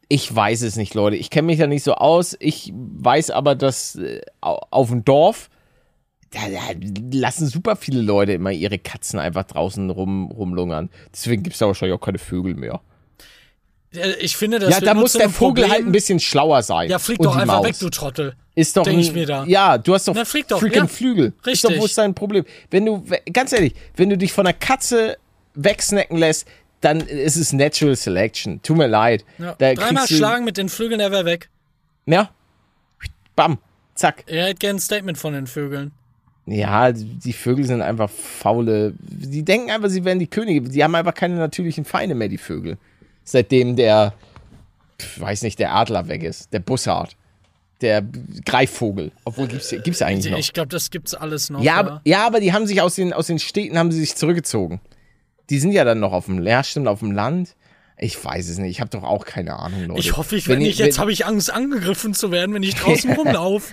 Ich weiß es nicht, Leute. Ich kenne mich da nicht so aus. Ich weiß aber, dass äh, au- auf dem Dorf, da, da lassen super viele Leute immer ihre Katzen einfach draußen rum, rumlungern. Deswegen gibt es da wahrscheinlich auch keine Vögel mehr. Äh, Ich finde, das ja, da muss der Vogel Problem. halt ein bisschen schlauer sein. Ja, flieg doch einfach Maus. weg, du Trottel. Ist doch Denk ich mir da. Ja, du hast doch, Na, flieg doch, freaking ja. Flügel. Ist doch Richtig. wo ist dein Problem? Wenn du, ganz ehrlich, wenn du dich von einer Katze wegsnacken lässt, dann ist es Natural Selection. Tut mir leid. Ja. Dreimal schlagen mit den Flügeln, er wäre weg. Ja. Bam. Zack. Er hätte gern ein Statement von den Vögeln. Ja, die Vögel sind einfach faule. Die denken einfach, sie wären die Könige. Die haben einfach keine natürlichen Feinde mehr, die Vögel. Seitdem der, weiß nicht, der Adler weg ist. Der Bussard. Der Greifvogel. Obwohl, gibt's, gibt's eigentlich noch. Ich glaube, das gibt's alles noch. Ja, aber, ja, aber die haben sich aus den, aus den Städten haben sie sich zurückgezogen. Die sind ja dann noch auf dem, ja, stimmt, auf dem Land. Ich weiß es nicht. Ich habe doch auch keine Ahnung, Leute. Ich hoffe, ich Wenn werde nicht. wenn- Jetzt habe ich Angst, angegriffen zu werden, wenn ich draußen rumlaufe.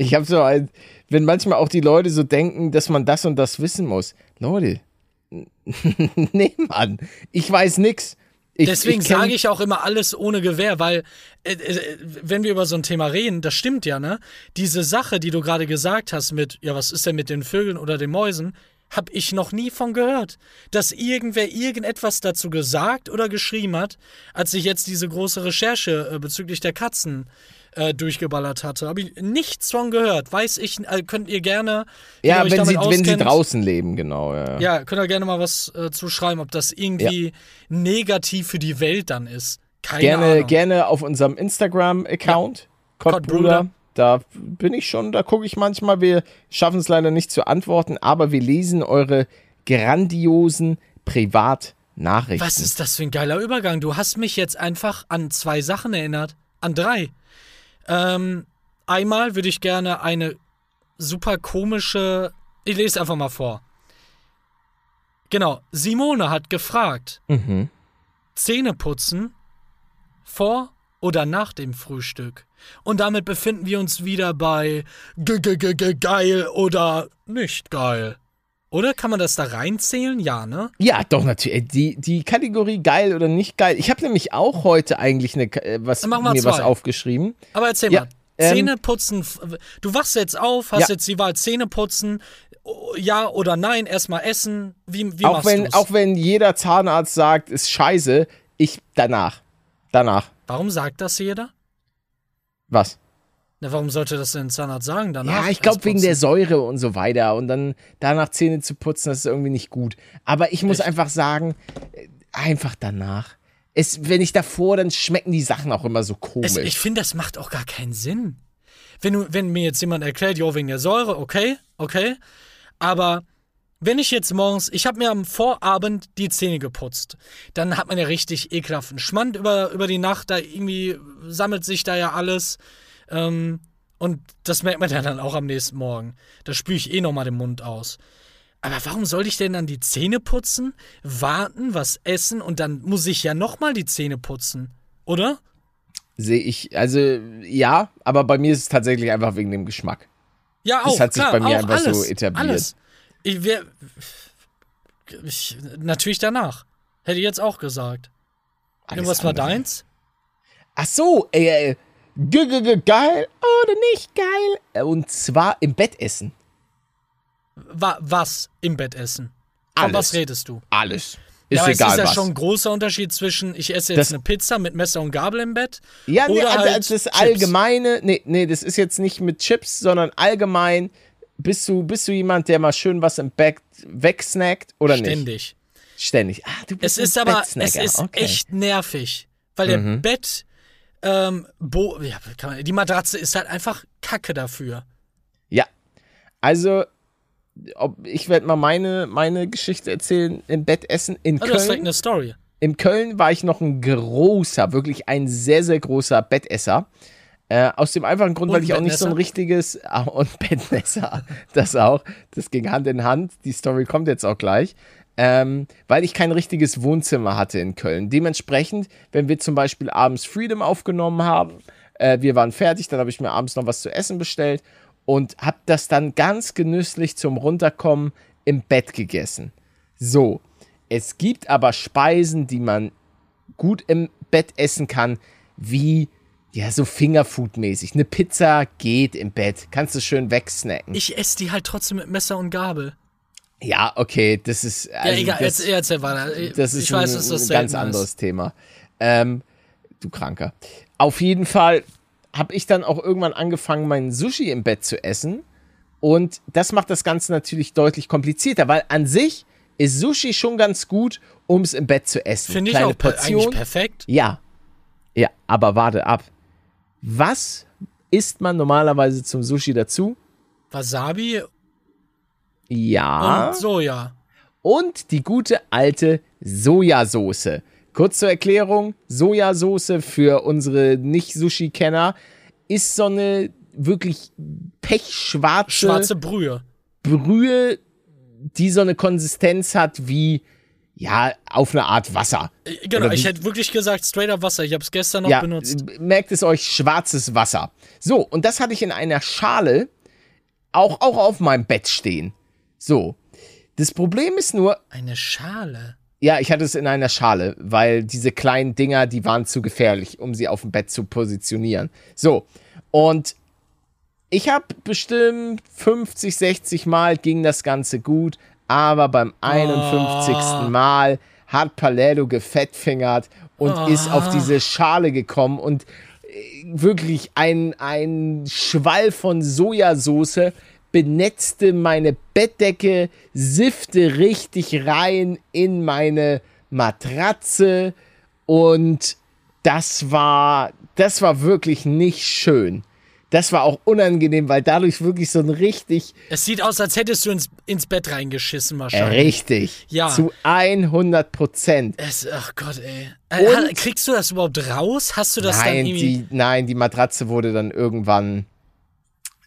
Ich habe so ein, wenn manchmal auch die Leute so denken, dass man das und das wissen muss. Leute, nee, Mann, ich weiß nix. Ich, Deswegen sage ich auch immer alles ohne Gewehr, weil äh, äh, wenn wir über so ein Thema reden, das stimmt ja, ne? Diese Sache, die du gerade gesagt hast mit, ja, was ist denn mit den Vögeln oder den Mäusen, habe ich noch nie von gehört, dass irgendwer irgendetwas dazu gesagt oder geschrieben hat, als ich jetzt diese große Recherche äh, bezüglich der Katzen äh, durchgeballert hatte. Habe ich nichts von gehört. Weiß ich, äh, könnt ihr gerne, Ja, wenn sie, wenn sie draußen leben, genau. Ja. ja, könnt ihr gerne mal was äh, zuschreiben, ob das irgendwie negativ für die Welt dann ist. Keine gerne, Ahnung. gerne auf unserem Instagram-Account, Kottbruder. Kottbruder. Da bin ich schon, da gucke ich manchmal. Wir schaffen es leider nicht zu antworten, aber wir lesen eure grandiosen Privatnachrichten. Was ist das für ein geiler Übergang? Du hast mich jetzt einfach an zwei Sachen erinnert. An drei. Ähm, einmal würde ich gerne eine super komische. Ich lese einfach mal vor. Genau. Simone hat gefragt: Mhm. Zähne putzen vor oder nach dem Frühstück? Und damit befinden wir uns wieder bei ge ge ge ge geil oder nicht geil. Oder kann man das da reinzählen? Ja, ne? Ja, doch, natürlich. Die, die Kategorie geil oder nicht geil. Ich habe nämlich auch heute eigentlich eine, äh, was, mir was zwei. aufgeschrieben. Aber erzähl Ja, mal. ähm, Zähne putzen. Du wachst jetzt auf, hast Ja. jetzt die Wahl Zähne putzen. Ja oder nein, erstmal essen. Wie, wie Auch wenn, du's? auch wenn jeder Zahnarzt sagt, ist scheiße, ich danach. Danach. Warum sagt das jeder? Was? Na, warum sollte das denn Zahnarzt sagen? Danach Ja, ich glaube wegen der Säure und so weiter. Und dann danach Zähne zu putzen, das ist irgendwie nicht gut. Aber ich muss Echt? einfach sagen, äh, einfach danach. Es, wenn ich davor, dann schmecken die Sachen auch immer so komisch. Es, ich finde, das macht auch gar keinen Sinn. Wenn, du, wenn mir jetzt jemand erklärt, jo, wegen der Säure, okay, okay. Aber wenn ich jetzt morgens, ich habe mir am Vorabend die Zähne geputzt, dann hat man ja richtig ekelhaften Schmand über, über die Nacht, da irgendwie sammelt sich da ja alles. Ähm, und das merkt man ja dann auch am nächsten Morgen. Da spüre ich eh nochmal den Mund aus. Aber warum soll ich denn dann die Zähne putzen, warten, was essen und dann muss ich ja nochmal die Zähne putzen, oder? Sehe ich, also ja, aber bei mir ist es tatsächlich einfach wegen dem Geschmack. Ja, Das auch. hat sich klar, bei mir einfach so alles, etabliert. Alles. Ich, wär, ich, natürlich danach. Hätte ich jetzt auch gesagt. Alles Irgendwas war andere. deins? Ach so, äh, ge- ge- ge- geil oder nicht geil? Äh, Und zwar im Bett essen. Wa was im Bett essen? Von Alles. was redest du? Alles. Ist ja, aber egal es ist ja was. schon ein großer Unterschied zwischen, ich esse jetzt Das- eine Pizza mit Messer und Gabel im Bett. Ja, nee, oder also halt das Chips. allgemeine, nee, nee, das ist jetzt nicht mit Chips, sondern allgemein, bist du, bist du jemand, der mal schön was im Bett wegsnackt oder nicht? Ständig. Ständig. Ah, du Es bist ist aber, es ist okay. echt nervig, Weil der Mhm. Bett, ähm, Bo ja, man, die Matratze ist halt einfach Kacke dafür. Ja. Also, ob, ich werde mal meine, meine Geschichte erzählen im Bettessen in Oh, das ist Köln. eine Story. In Köln war ich noch ein großer, wirklich ein sehr, sehr großer Bettesser. Äh, aus dem einfachen Grund, Und weil ich auch nicht so ein richtiges. Ah, und Bettnässer, das auch. Das ging Hand in Hand. Die Story kommt jetzt auch gleich. Ähm, weil ich kein richtiges Wohnzimmer hatte in Köln. Dementsprechend, wenn wir zum Beispiel abends Freedom aufgenommen haben, äh, wir waren fertig, dann habe ich mir abends noch was zu essen bestellt und habe das dann ganz genüsslich zum Runterkommen im Bett gegessen. So, es gibt aber Speisen, die man gut im Bett essen kann, wie ja so Fingerfood-mäßig. Eine Pizza geht im Bett, kannst du schön wegsnacken. Ich esse die halt trotzdem mit Messer und Gabel. Ja, okay, das ist Ja, also egal, das, erzähl, erzähl weiter. das ist ich weiß, ein, dass das ein ganz anderes ist. Thema. Ähm, du Kranker. Auf jeden Fall habe ich dann auch irgendwann angefangen, meinen Sushi im Bett zu essen. Und das macht das Ganze natürlich deutlich komplizierter, weil an sich ist Sushi schon ganz gut, um es im Bett zu essen. Finde ich Kleine auch Portion. eigentlich perfekt. Ja. Ja, aber warte ab. Was isst man normalerweise zum Sushi dazu? Wasabi Ja. und Soja. und die gute alte Sojasauce. Kurz zur Erklärung, Sojasauce für unsere Nicht-Sushi-Kenner ist so eine wirklich pechschwarze Schwarze Brühe. Brühe, die so eine Konsistenz hat wie, ja, auf eine Art Wasser. Äh, Genau, ich hätte wirklich gesagt straight up Wasser. Ich habe es gestern noch ja, benutzt. merkt es euch, schwarzes Wasser. So, und das hatte ich in einer Schale auch, auch auf meinem Bett stehen. So. Das Problem ist nur, Eine Schale. Ja, ich hatte es in einer Schale, weil diese kleinen Dinger, die waren zu gefährlich, um sie auf dem Bett zu positionieren. So, und ich habe bestimmt 50, 60 Mal ging das Ganze gut, aber beim 51. Mal hat Palermo gefettfingert und ist auf diese Schale gekommen und äh, wirklich ein, ein Schwall von Sojasauce benetzte meine Bettdecke, siffte richtig rein in meine Matratze und das war, das war wirklich nicht schön. Das war auch unangenehm, weil dadurch wirklich so ein richtig, Es sieht aus, als hättest du ins, ins Bett reingeschissen wahrscheinlich. richtig, Ja. zu 100 Prozent. Es, ach Gott, ey. Äh, Und- Kriegst du das überhaupt raus? Hast du das dann Nein, irgendwie. die, nein, die Matratze wurde dann irgendwann,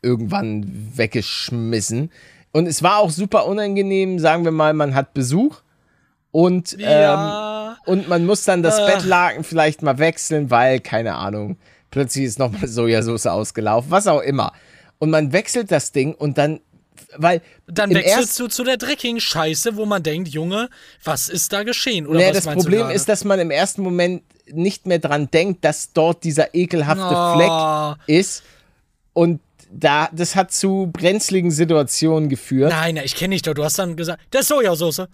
irgendwann weggeschmissen. Und es war auch super unangenehm, sagen wir mal, man hat Besuch und, Ja. ähm, und man muss dann das Ach. Bettlaken vielleicht mal wechseln, weil, keine Ahnung, plötzlich ist nochmal Sojasauce ausgelaufen, was auch immer. Und man wechselt das Ding und dann, weil Dann wechselst du zu der dreckigen Scheiße, wo man denkt, Junge, was ist da geschehen? Oder Naja, das Problem ist, dass man im ersten Moment nicht mehr dran denkt, dass dort dieser ekelhafte Oh. Fleck ist. Und da, das hat zu brenzligen Situationen geführt. Nein, nein, ich kenne dich doch. Du hast dann gesagt, das ist Sojasauce.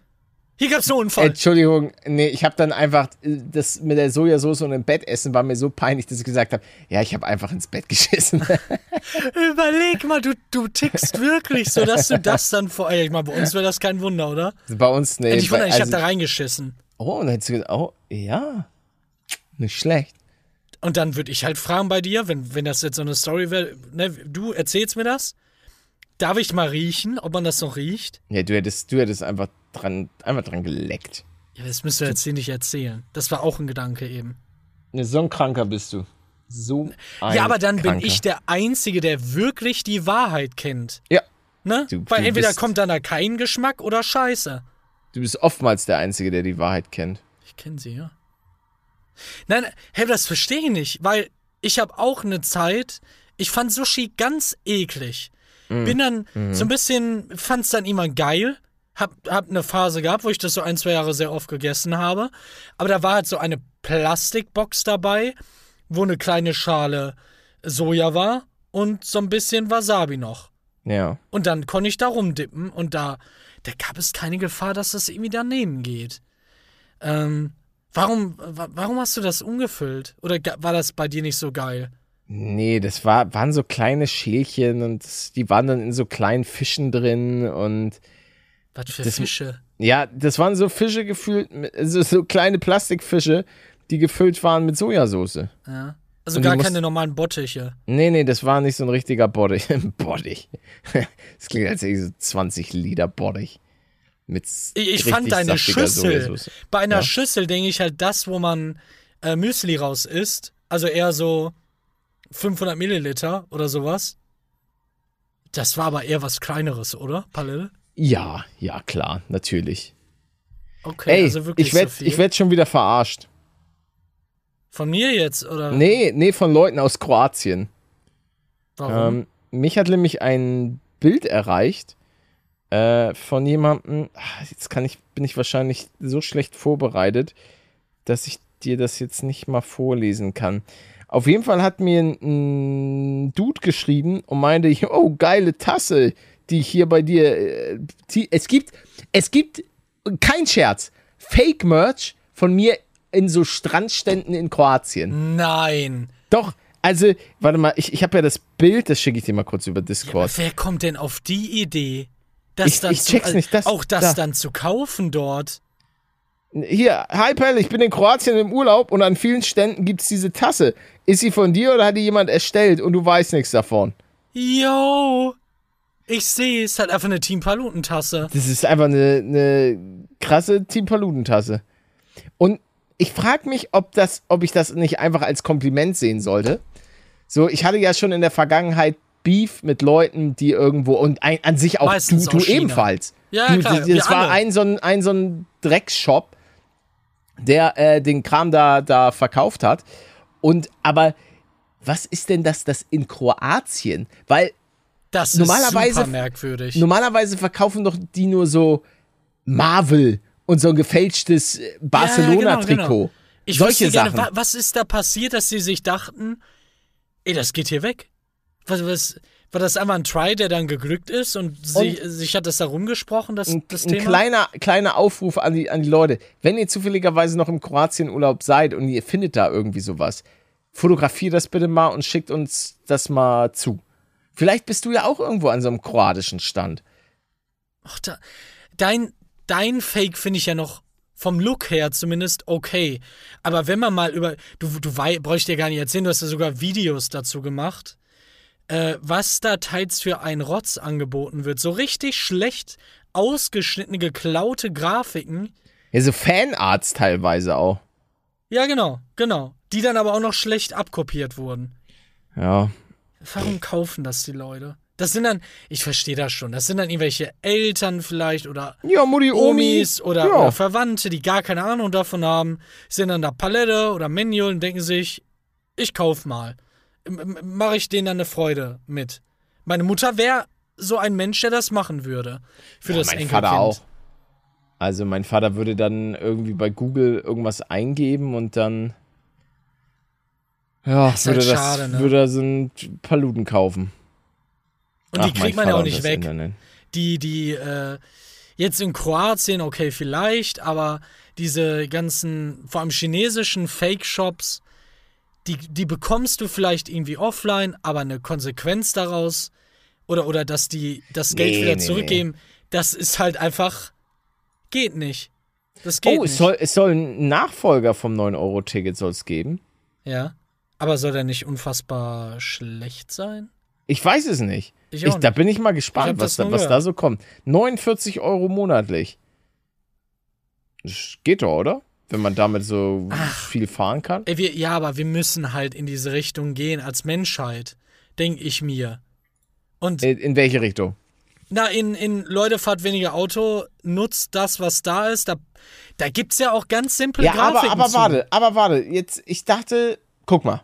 Hier gab's einen Unfall. Entschuldigung, nee, ich habe dann einfach äh, das mit der Sojasauce und im Bett essen war mir so peinlich, dass ich gesagt habe, ja, ich habe einfach ins Bett geschissen. Überleg mal, du, du tickst wirklich so, dass du das dann vor. Ich meine, bei uns wäre das kein Wunder, oder? Bei uns nee. ich wundere, ich also- hab da reingeschissen. Oh, und dann hättest du gesagt, oh, ja, nicht schlecht. Und dann würde ich halt fragen bei dir, wenn, wenn das jetzt so eine Story wäre, ne, du erzählst mir das. Darf ich mal riechen, ob man das noch riecht? Ja, du hättest, du hättest einfach dran, einfach dran geleckt. Ja, das müsst ihr jetzt hier nicht erzählen. Das war auch ein Gedanke eben. Ne, so ein Kranker bist du. So ein ja, aber dann Kranker. bin ich der Einzige, der wirklich die Wahrheit kennt. Ja, Ne? Du- Weil du entweder bist- kommt dann da kein Geschmack oder Scheiße. du bist oftmals der Einzige, der die Wahrheit kennt. Ich kenne sie, ja. Nein, hey, das verstehe ich nicht, weil ich habe auch eine Zeit, ich fand Sushi ganz eklig. Bin dann so ein bisschen, fand's dann immer geil. Hab, hab eine Phase gehabt, wo ich das so ein, zwei Jahre sehr oft gegessen habe. Aber da war halt so eine Plastikbox dabei, wo eine kleine Schale Soja war und so ein bisschen Wasabi noch. Ja. Und dann konnte ich da rumdippen und da, da gab es keine Gefahr, dass das irgendwie daneben geht. Ähm, warum, wa- warum hast du das umgefüllt? Oder war das bei dir nicht so geil? Nee, das war, waren so kleine Schälchen und das, die waren dann in so kleinen Fischen drin und Was für Das- Fische? ja, das waren so Fische gefühlt, mit- also so kleine Plastikfische, die gefüllt waren mit Sojasauce. Ja. Also Und gar musst- keine normalen Bottiche. Nee, nee, das war nicht so ein richtiger Bottich. Bottich. Das klingt, als hätte ich so 20 Liter Bottich. Mit Ich, fand deine Schüssel. Sojasauce. Bei einer Ja. Schüssel denke ich halt das, wo man äh, Müsli raus isst. Also eher so 500 Milliliter oder sowas. Das war aber eher was Kleineres, oder? Palette? Ja, ja, klar, natürlich. Okay, Ey, also wirklich ich werd, so ich werd schon wieder verarscht. Von mir jetzt, oder? Nee, nee, von Leuten aus Kroatien. Warum? Ähm, mich hat nämlich ein Bild erreicht äh, von jemandem. Ah, Jetzt kann ich, bin ich wahrscheinlich so schlecht vorbereitet, dass ich dir das jetzt nicht mal vorlesen kann. Auf jeden Fall hat mir ein, ein Dude geschrieben und meinte, oh, geile Tasse, die ich hier bei dir. Äh, es gibt, es gibt, kein Scherz, Fake-Merch von mir in so Strandständen in Kroatien. Nein. Doch, also, warte mal, ich, ich habe ja das Bild, das schicke ich dir mal kurz über Discord. Wer kommt denn auf die Idee, Ich- ich zu, check's nicht, das- auch das da. dann zu kaufen dort? Hier, hi Pelle, ich bin in Kroatien im Urlaub und an vielen Ständen gibt's diese Tasse. Ist sie von dir oder hat die jemand erstellt und du weißt nichts davon? Yo, ich sehe es, halt einfach eine Team Paluten-Tasse. Das ist einfach eine, eine krasse Team Paluden-Tasse. Und ich frage mich, ob, das, ob ich das nicht einfach als Kompliment sehen sollte. So, ich hatte ja schon in der Vergangenheit Beef mit Leuten, die irgendwo und ein, an sich auch Meistens du, du aus China. ebenfalls. Ja, du, klar, Das, war alle. ein so ein, ein so ein Drecksshop, der äh, den Kram da, da verkauft hat. Und aber was ist denn das, das in Kroatien? Weil Das Normalerweise- ist super merkwürdig. Normalerweise verkaufen doch die nur so Marvel und so ein gefälschtes äh, Barcelona-Trikot. Ja, genau, Ich Solche gerne, Sachen. wa was ist da passiert, dass sie sich dachten, ey, das geht hier weg? Was, was, war das einfach ein Try, der dann geglückt ist und, sich, sich hat das da rumgesprochen, das, ein, das ein Thema? kleiner, kleiner Aufruf an die, an die Leute. Wenn ihr zufälligerweise noch im Kroatien-Urlaub seid und ihr findet da irgendwie sowas, fotografiert das bitte mal und schickt uns das mal zu. Vielleicht bist du ja auch irgendwo an so einem kroatischen Stand. Ach, da, dein, dein Fake finde ich ja noch vom Look her zumindest okay. Aber wenn man mal über. Du, du ich dir gar nicht erzählen, du hast ja sogar Videos dazu gemacht. Äh, was da teils für ein Rotz angeboten wird. So richtig schlecht ausgeschnittene, geklaute Grafiken. Ja, so Fanarts teilweise auch. Ja, genau, genau. Die dann aber auch noch schlecht abkopiert wurden. Ja. Warum kaufen das die Leute? Das sind dann, ich verstehe das schon, das sind dann irgendwelche Eltern vielleicht oder Ja, Mutti, Omi. Omis oder, ja. oder Verwandte, die gar keine Ahnung davon haben, sind dann da Palette oder Manual und denken sich, ich kauf mal. Mache ich denen dann eine Freude mit. Meine Mutter wäre so ein Mensch, der das machen würde. Für Ja, das mein Enkelkind. Vater auch. Also mein Vater würde dann irgendwie bei Google irgendwas eingeben und dann ja, ist würde, halt das, schade, ne? würde er so einen Paluten kaufen. Und die Ach, mein kriegt man ja Vater auch und nicht das weg. Internet. Die, die, äh, jetzt in Kroatien, okay, vielleicht, aber diese ganzen, vor allem chinesischen Fake-Shops, die, die bekommst du vielleicht irgendwie offline, aber eine Konsequenz daraus oder, oder dass die das Geld Nee, wieder nee, zurückgeben, das ist halt einfach, geht nicht. Das geht Oh, nicht. es soll, es soll einen Nachfolger vom 9-Euro-Ticket soll es geben. ja. Aber soll der nicht unfassbar schlecht sein? Ich weiß es nicht. Ich Ich, da bin ich mal Ich gespannt, hab was, da, was da so kommt. 49 Euro monatlich. Das geht doch, oder? Wenn man damit so viel fahren kann. Ey, wir, ja, aber wir müssen halt in diese Richtung gehen als Menschheit, denke ich mir. Und In, in welche Richtung? na, in, in Leute fahrt weniger Auto, nutzt das, was da ist. Da, da gibt's ja auch ganz simple Ja, aber, Grafiken aber zu. warte, aber warte. Jetzt, ich dachte, guck mal.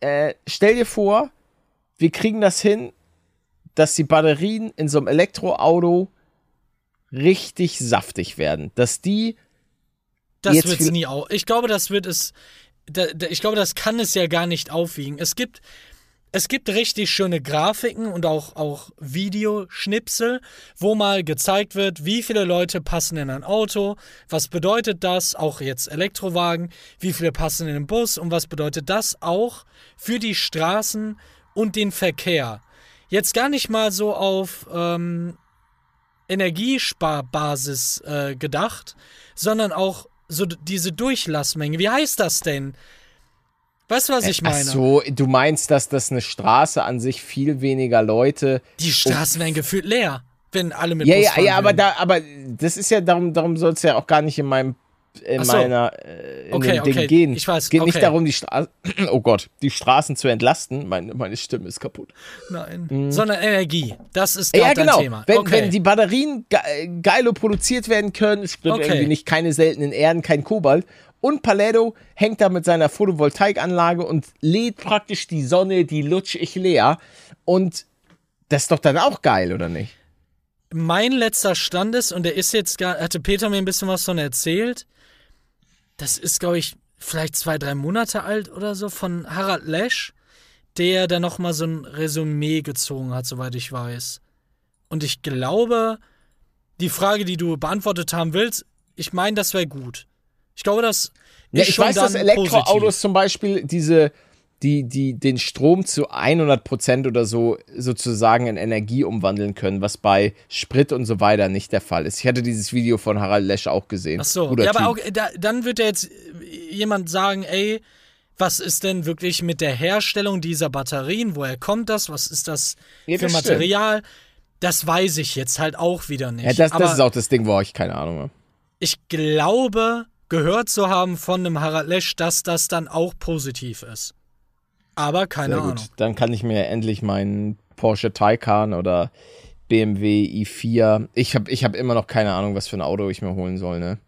Äh, stell dir vor, wir kriegen das hin, dass die Batterien in so einem Elektroauto richtig saftig werden. Dass die Das wird's viel- nie auf. Ich glaube, das wird es. Da, da, ich glaube, das kann es ja gar nicht aufwiegen. Es gibt, es gibt richtig schöne Grafiken und auch, auch Videoschnipsel, wo mal gezeigt wird, wie viele Leute passen in ein Auto, was bedeutet das, auch jetzt Elektrowagen, wie viele passen in den Bus und was bedeutet das auch für die Straßen und den Verkehr. Jetzt gar nicht mal so auf ähm, Energiesparbasis äh, gedacht, sondern auch so diese Durchlassmenge. Wie heißt das denn? Weißt du, was ich Ach meine? so, du meinst, dass das eine Straße an sich viel weniger Leute. Die Straßen werden gefühlt leer, wenn alle mit Ja, Bus ja, fahren ja, aber da, aber das ist ja darum, darum soll es ja auch gar nicht in meinem in so. meiner äh, in Okay, dem Ding okay, gehen. ich weiß, Es geht nicht okay. darum, die Straßen, oh Gott, die Straßen zu entlasten. Meine, meine Stimme ist kaputt. Nein. Sondern Energie. Das ist Mhm. Ja, gerade dein genau. Thema. Wenn, wenn die Batterien ge äh, geilo produziert werden können, Okay. irgendwie nicht, keine seltenen Erden, kein Kobalt. Und Paletto hängt da mit seiner Photovoltaikanlage und lädt praktisch die Sonne, die lutsch ich leer. Und das ist doch dann auch geil, oder nicht? mein letzter Stand ist, und der ist jetzt hatte Peter mir ein bisschen was von erzählt. Das ist, glaube ich, vielleicht zwei, drei Monate alt oder so von Harald Lesch, der da nochmal so ein Resümee gezogen hat, soweit ich weiß. Und ich glaube, die Frage, die du beantwortet haben willst, ich meine, das wäre gut. Ich glaube, das Ja, ich weiß, dass Elektroautos positiv. zum Beispiel diese, die, die den Strom zu 100% oder so sozusagen in Energie umwandeln können, was bei Sprit und so weiter nicht der Fall ist. Ich hatte dieses Video von Harald Lesch auch gesehen. Ach so, Guter ja, aber auch, da, dann wird ja jetzt jemand sagen, ey, was ist denn wirklich mit der Herstellung dieser Batterien? Woher kommt das? Was ist das Ja, für das stimmt. Material? Das weiß ich jetzt halt auch wieder nicht. Ja, das, das ist auch das Ding, wo ich keine Ahnung habe. ich glaube, gehört zu haben von einem Harald Lesch, dass das dann auch positiv ist. Aber keine Sehr Ahnung. gut. Dann kann ich mir endlich meinen Porsche Taycan oder BMW i4. Ich habe ich hab immer noch keine Ahnung, was für ein Auto ich mir holen soll, ne?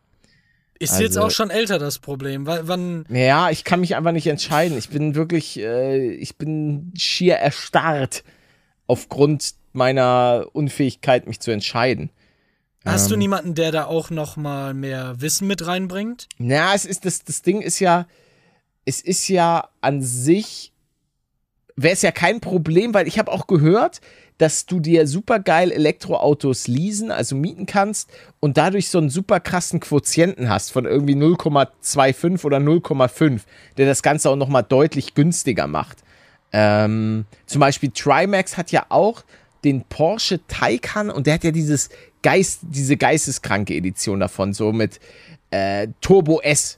Ist jetzt Also- auch schon älter das Problem. Weil, wann, Ja, ich kann mich einfach nicht entscheiden. Ich bin wirklich, äh, ich bin schier erstarrt aufgrund meiner Unfähigkeit, mich zu entscheiden. hast du Ähm. niemanden, der da auch noch mal mehr Wissen mit reinbringt? Na, es ist, das, das Ding ist ja, es ist ja an sich, wäre es ja kein Problem, weil ich habe auch gehört, dass du dir super geil Elektroautos leasen, also mieten kannst und dadurch so einen super krassen Quotienten hast von irgendwie 0,25 oder 0,5, der das Ganze auch nochmal deutlich günstiger macht. Ähm, zum Beispiel Trimax hat ja auch den Porsche Taycan und der hat ja dieses Geist, diese geisteskranke Edition davon, so mit äh, Turbo S,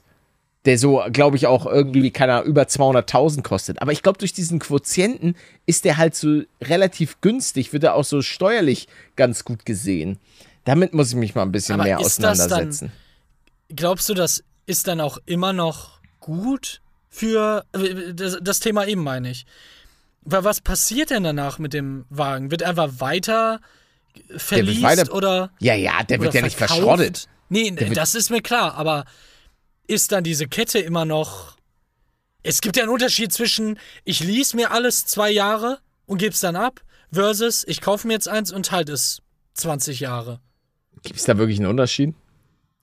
der so, glaube ich, auch irgendwie, keine Ahnung, über 200.000 kostet. Aber ich glaube, durch diesen Quotienten ist der halt so relativ günstig, wird er auch so steuerlich ganz gut gesehen. Damit muss ich mich mal ein bisschen Aber mehr das dann- auseinandersetzen. Glaubst du, das ist dann auch immer noch gut für das, das Thema eben, meine ich? Weil was passiert denn danach mit dem Wagen? Wird er einfach weiter verliest weiter- oder Ja, ja, der wird ja nicht verkauft? verschrottet. Nee, wird- das ist mir klar, aber ist dann diese Kette immer noch. Es gibt ja einen Unterschied zwischen, ich lease mir alles zwei Jahre und gebe es dann ab, versus ich kaufe mir jetzt eins und halte es 20 Jahre. Gibt es da wirklich einen Unterschied?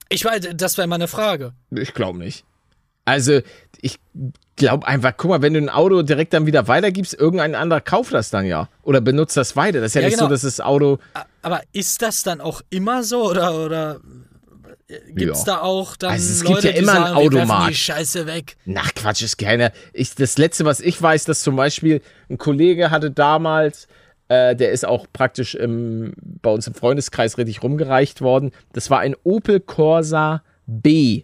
Ich weiß, das wäre meine Frage. Ich glaube nicht. Also, ich glaube einfach, guck mal, wenn du ein Auto direkt dann wieder weitergibst, irgendein anderer kauft das dann ja. Oder benutzt das weiter. Das ist ja, Ja, nicht genau. so, dass das Auto. Aber ist das dann auch immer so oder, oder gibt es Ja. da auch dann Also es gibt Leute, ja immer die einen sagen, wir werfen Automarkt. die Scheiße weg? Nach Quatsch ist keiner. Ich, das letzte, was ich weiß, dass zum Beispiel ein Kollege hatte damals, äh, der ist auch praktisch im, bei uns im Freundeskreis richtig rumgereicht worden. Das war ein Opel Corsa B.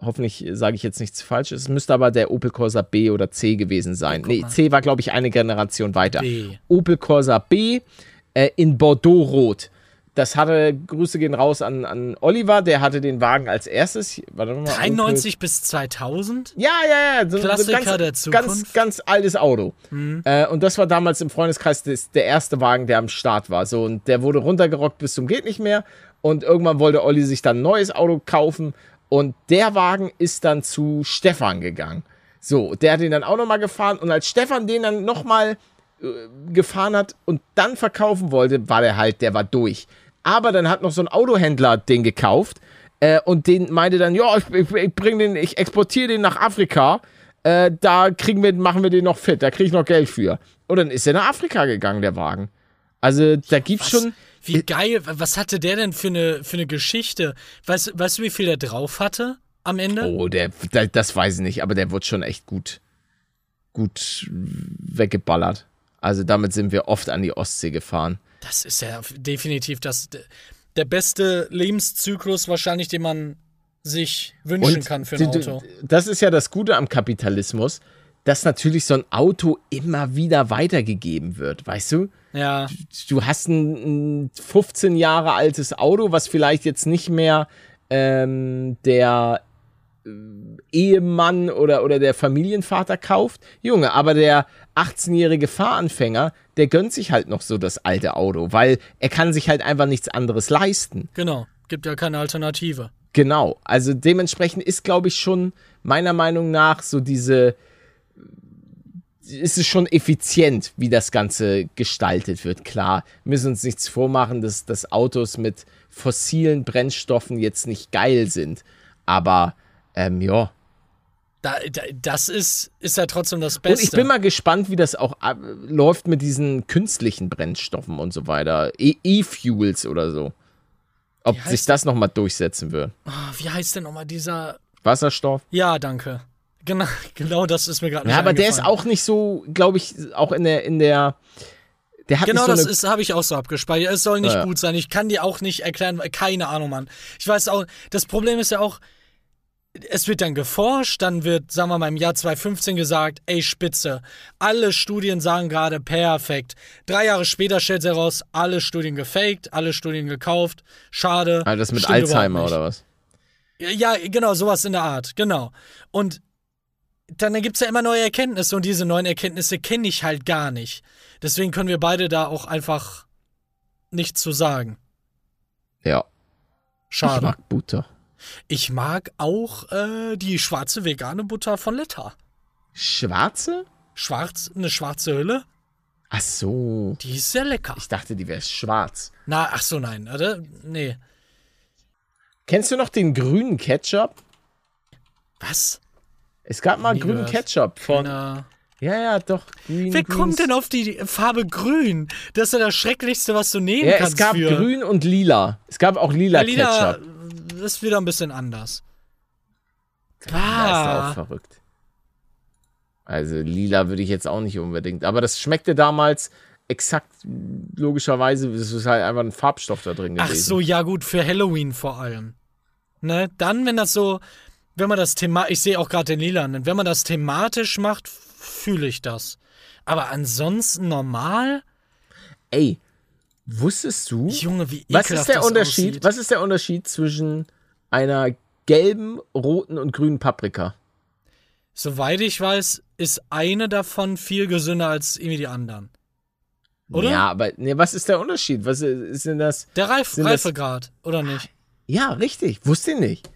Hoffentlich sage ich jetzt nichts Falsches. Es müsste aber der Opel Corsa B oder C gewesen sein. nee, C war, glaube ich, eine Generation weiter. B. Opel Corsa B äh, in Bordeaux-Rot. Das hatte, Grüße gehen raus an, an Oliver, der hatte den Wagen als erstes. Warte mal, 93 bis 2000? ja, ja, ja. So, Klassiker so ganz, der Zukunft. Mhm. Ganz, ganz altes Auto. Äh, und das war damals im Freundeskreis des, der erste Wagen, der am Start war. So, und der wurde runtergerockt bis zum geht nicht mehr. Und irgendwann wollte Olli sich dann ein neues Auto kaufen. Und der Wagen ist dann zu Stefan gegangen. So, der hat ihn dann auch nochmal gefahren. Und als Stefan den dann nochmal äh, gefahren hat und dann verkaufen wollte, war der halt, der war durch. Aber dann hat noch so ein Autohändler den gekauft äh, und den meinte dann, ja, ich, ich, ich bring den, ich exportiere den nach Afrika. Äh, da kriegen wir, machen wir den noch fit, da kriege ich noch Geld für. Und dann ist er nach Afrika gegangen, der Wagen. Also da gibt's Was? schon. Wie geil, was hatte der denn für eine, für eine Geschichte? Weißt, weißt du, wie viel der drauf hatte am Ende? Oh, der, der, das weiß ich nicht, aber der wird schon echt gut, gut weggeballert. Also damit sind wir oft an die Ostsee gefahren. Das ist ja definitiv das, der beste Lebenszyklus wahrscheinlich, den man sich wünschen Und kann für ein Auto. Das ist ja das Gute am Kapitalismus, dass natürlich so ein Auto immer wieder weitergegeben wird, weißt du? Ja, Du hast ein, ein 15 Jahre altes Auto, was vielleicht jetzt nicht mehr ähm, der Ehemann oder, oder der Familienvater kauft. Junge, aber der 18-jährige Fahranfänger, der gönnt sich halt noch so das alte Auto, weil er kann sich halt einfach nichts anderes leisten. genau. Gibt ja keine Alternative. Genau, also dementsprechend ist, glaube ich, schon meiner Meinung nach so diese, ist es schon effizient, wie das Ganze gestaltet wird. Klar, müssen uns nichts vormachen, dass, dass Autos mit fossilen Brennstoffen jetzt nicht geil sind, aber ähm, ja. Da, da, das ist, ist ja trotzdem das Beste. Und ich bin mal gespannt, wie das auch ab, läuft mit diesen künstlichen Brennstoffen und so weiter, E- E-Fuels oder so. Ob sich das nochmal durchsetzen wird. Ah, Wie heißt denn nochmal dieser. Wasserstoff? Ja, danke. Genau, genau das ist mir gerade Ja, aber der ist auch nicht so, glaube ich, auch in der, in der, der hat Genau so das ist, habe ich auch so abgespeichert. Es soll nicht Ja. gut sein. Ich kann dir auch nicht erklären, keine Ahnung, Mann. Ich weiß auch, das Problem ist ja auch, es wird dann geforscht, dann wird, sagen wir mal, im Jahr 2015 gesagt, ey, Spitze. Alle Studien sagen gerade perfekt. Drei Jahre später stellt sich heraus, alle Studien gefaked, alle Studien gekauft. Schade. ah, das mit Alzheimer oder was? Ja, genau, sowas in der Art, genau. Und dann gibt's ja immer neue Erkenntnisse und diese neuen Erkenntnisse kenne ich halt gar nicht. Deswegen können wir beide da auch einfach nichts zu sagen. Ja. Schade. mag Butter. Ich mag auch äh, die schwarze vegane Butter von Letta. Schwarze? Schwarz, eine schwarze Hülle, Ach so. die ist sehr lecker. Ich dachte, die wäre schwarz. Na, ach so, nein, oder? Nee. Kennst du noch den grünen Ketchup? Was? Es gab mal Nie grünen gehört. Ketchup von. Na. Ja, ja, doch. Green, Wer Greens. kommt denn auf die Farbe grün? Das ist ja das Schrecklichste, was du nehmen Ja, kannst. es gab für. grün und lila. Es gab auch lila Lila Ketchup. Ist wieder ein bisschen anders. Lila ist Ah. auch verrückt. Also lila würde ich jetzt auch nicht unbedingt. Aber das schmeckte damals exakt logischerweise. Es ist halt einfach ein Farbstoff da drin gewesen. Ach so, ja gut, für Halloween vor allem. Ne? Dann, wenn das so, wenn man das Thema, ich sehe auch gerade den Lilanen, wenn man das thematisch macht, fühle ich das. Aber ansonsten normal, Ey, wusstest du? Junge, wie Was ist der Unterschied? aussieht. Was ist der Unterschied zwischen einer gelben, roten und grünen Paprika? Soweit ich weiß, ist eine davon viel gesünder als irgendwie die anderen. Oder? Ja, aber nee, was ist der Unterschied? Was ist denn das? Der Reif Sind das- Reifegrad, oder nicht? Ja, richtig. Wusste ich nicht.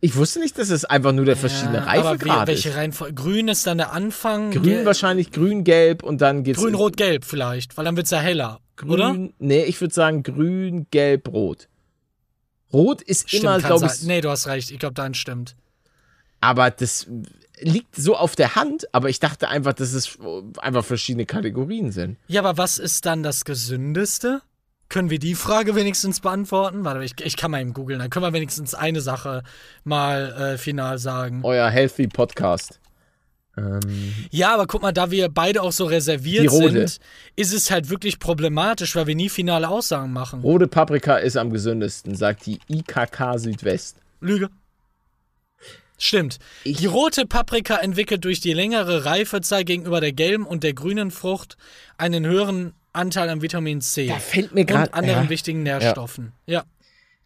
Ich wusste nicht, dass es einfach nur der verschiedene Ja, aber Reifegrad welche ist. Reihenfolge? Grün ist dann der Anfang. Grün wahrscheinlich grün, gelb und dann geht's Grün, Rot, Gelb vielleicht, weil dann wird's ja heller, oder? grün. Nee, ich würde sagen grün, gelb, rot. Rot ist immer, kann glaube ich, Nee, du hast recht. Ich glaube, dein stimmt. aber das liegt so auf der Hand, aber ich dachte einfach, dass es einfach verschiedene Kategorien sind. Ja, aber was ist dann das Gesündeste? Können wir die Frage wenigstens beantworten? Warte, ich, ich kann mal eben googeln. Dann können wir wenigstens eine Sache mal äh, final sagen. Euer Healthy Podcast. Ähm, Ja, aber guck mal, da wir beide auch so reserviert sind, ist es halt wirklich problematisch, weil wir nie finale Aussagen machen. rote Paprika ist am gesündesten, sagt die IKK Südwest. Lüge. Stimmt. Ich- die rote Paprika entwickelt durch die längere Reifezeit gegenüber der gelben und der grünen Frucht einen höheren Anteil an Vitamin C Da fällt mir und gerade anderen ja. wichtigen Nährstoffen. Ja.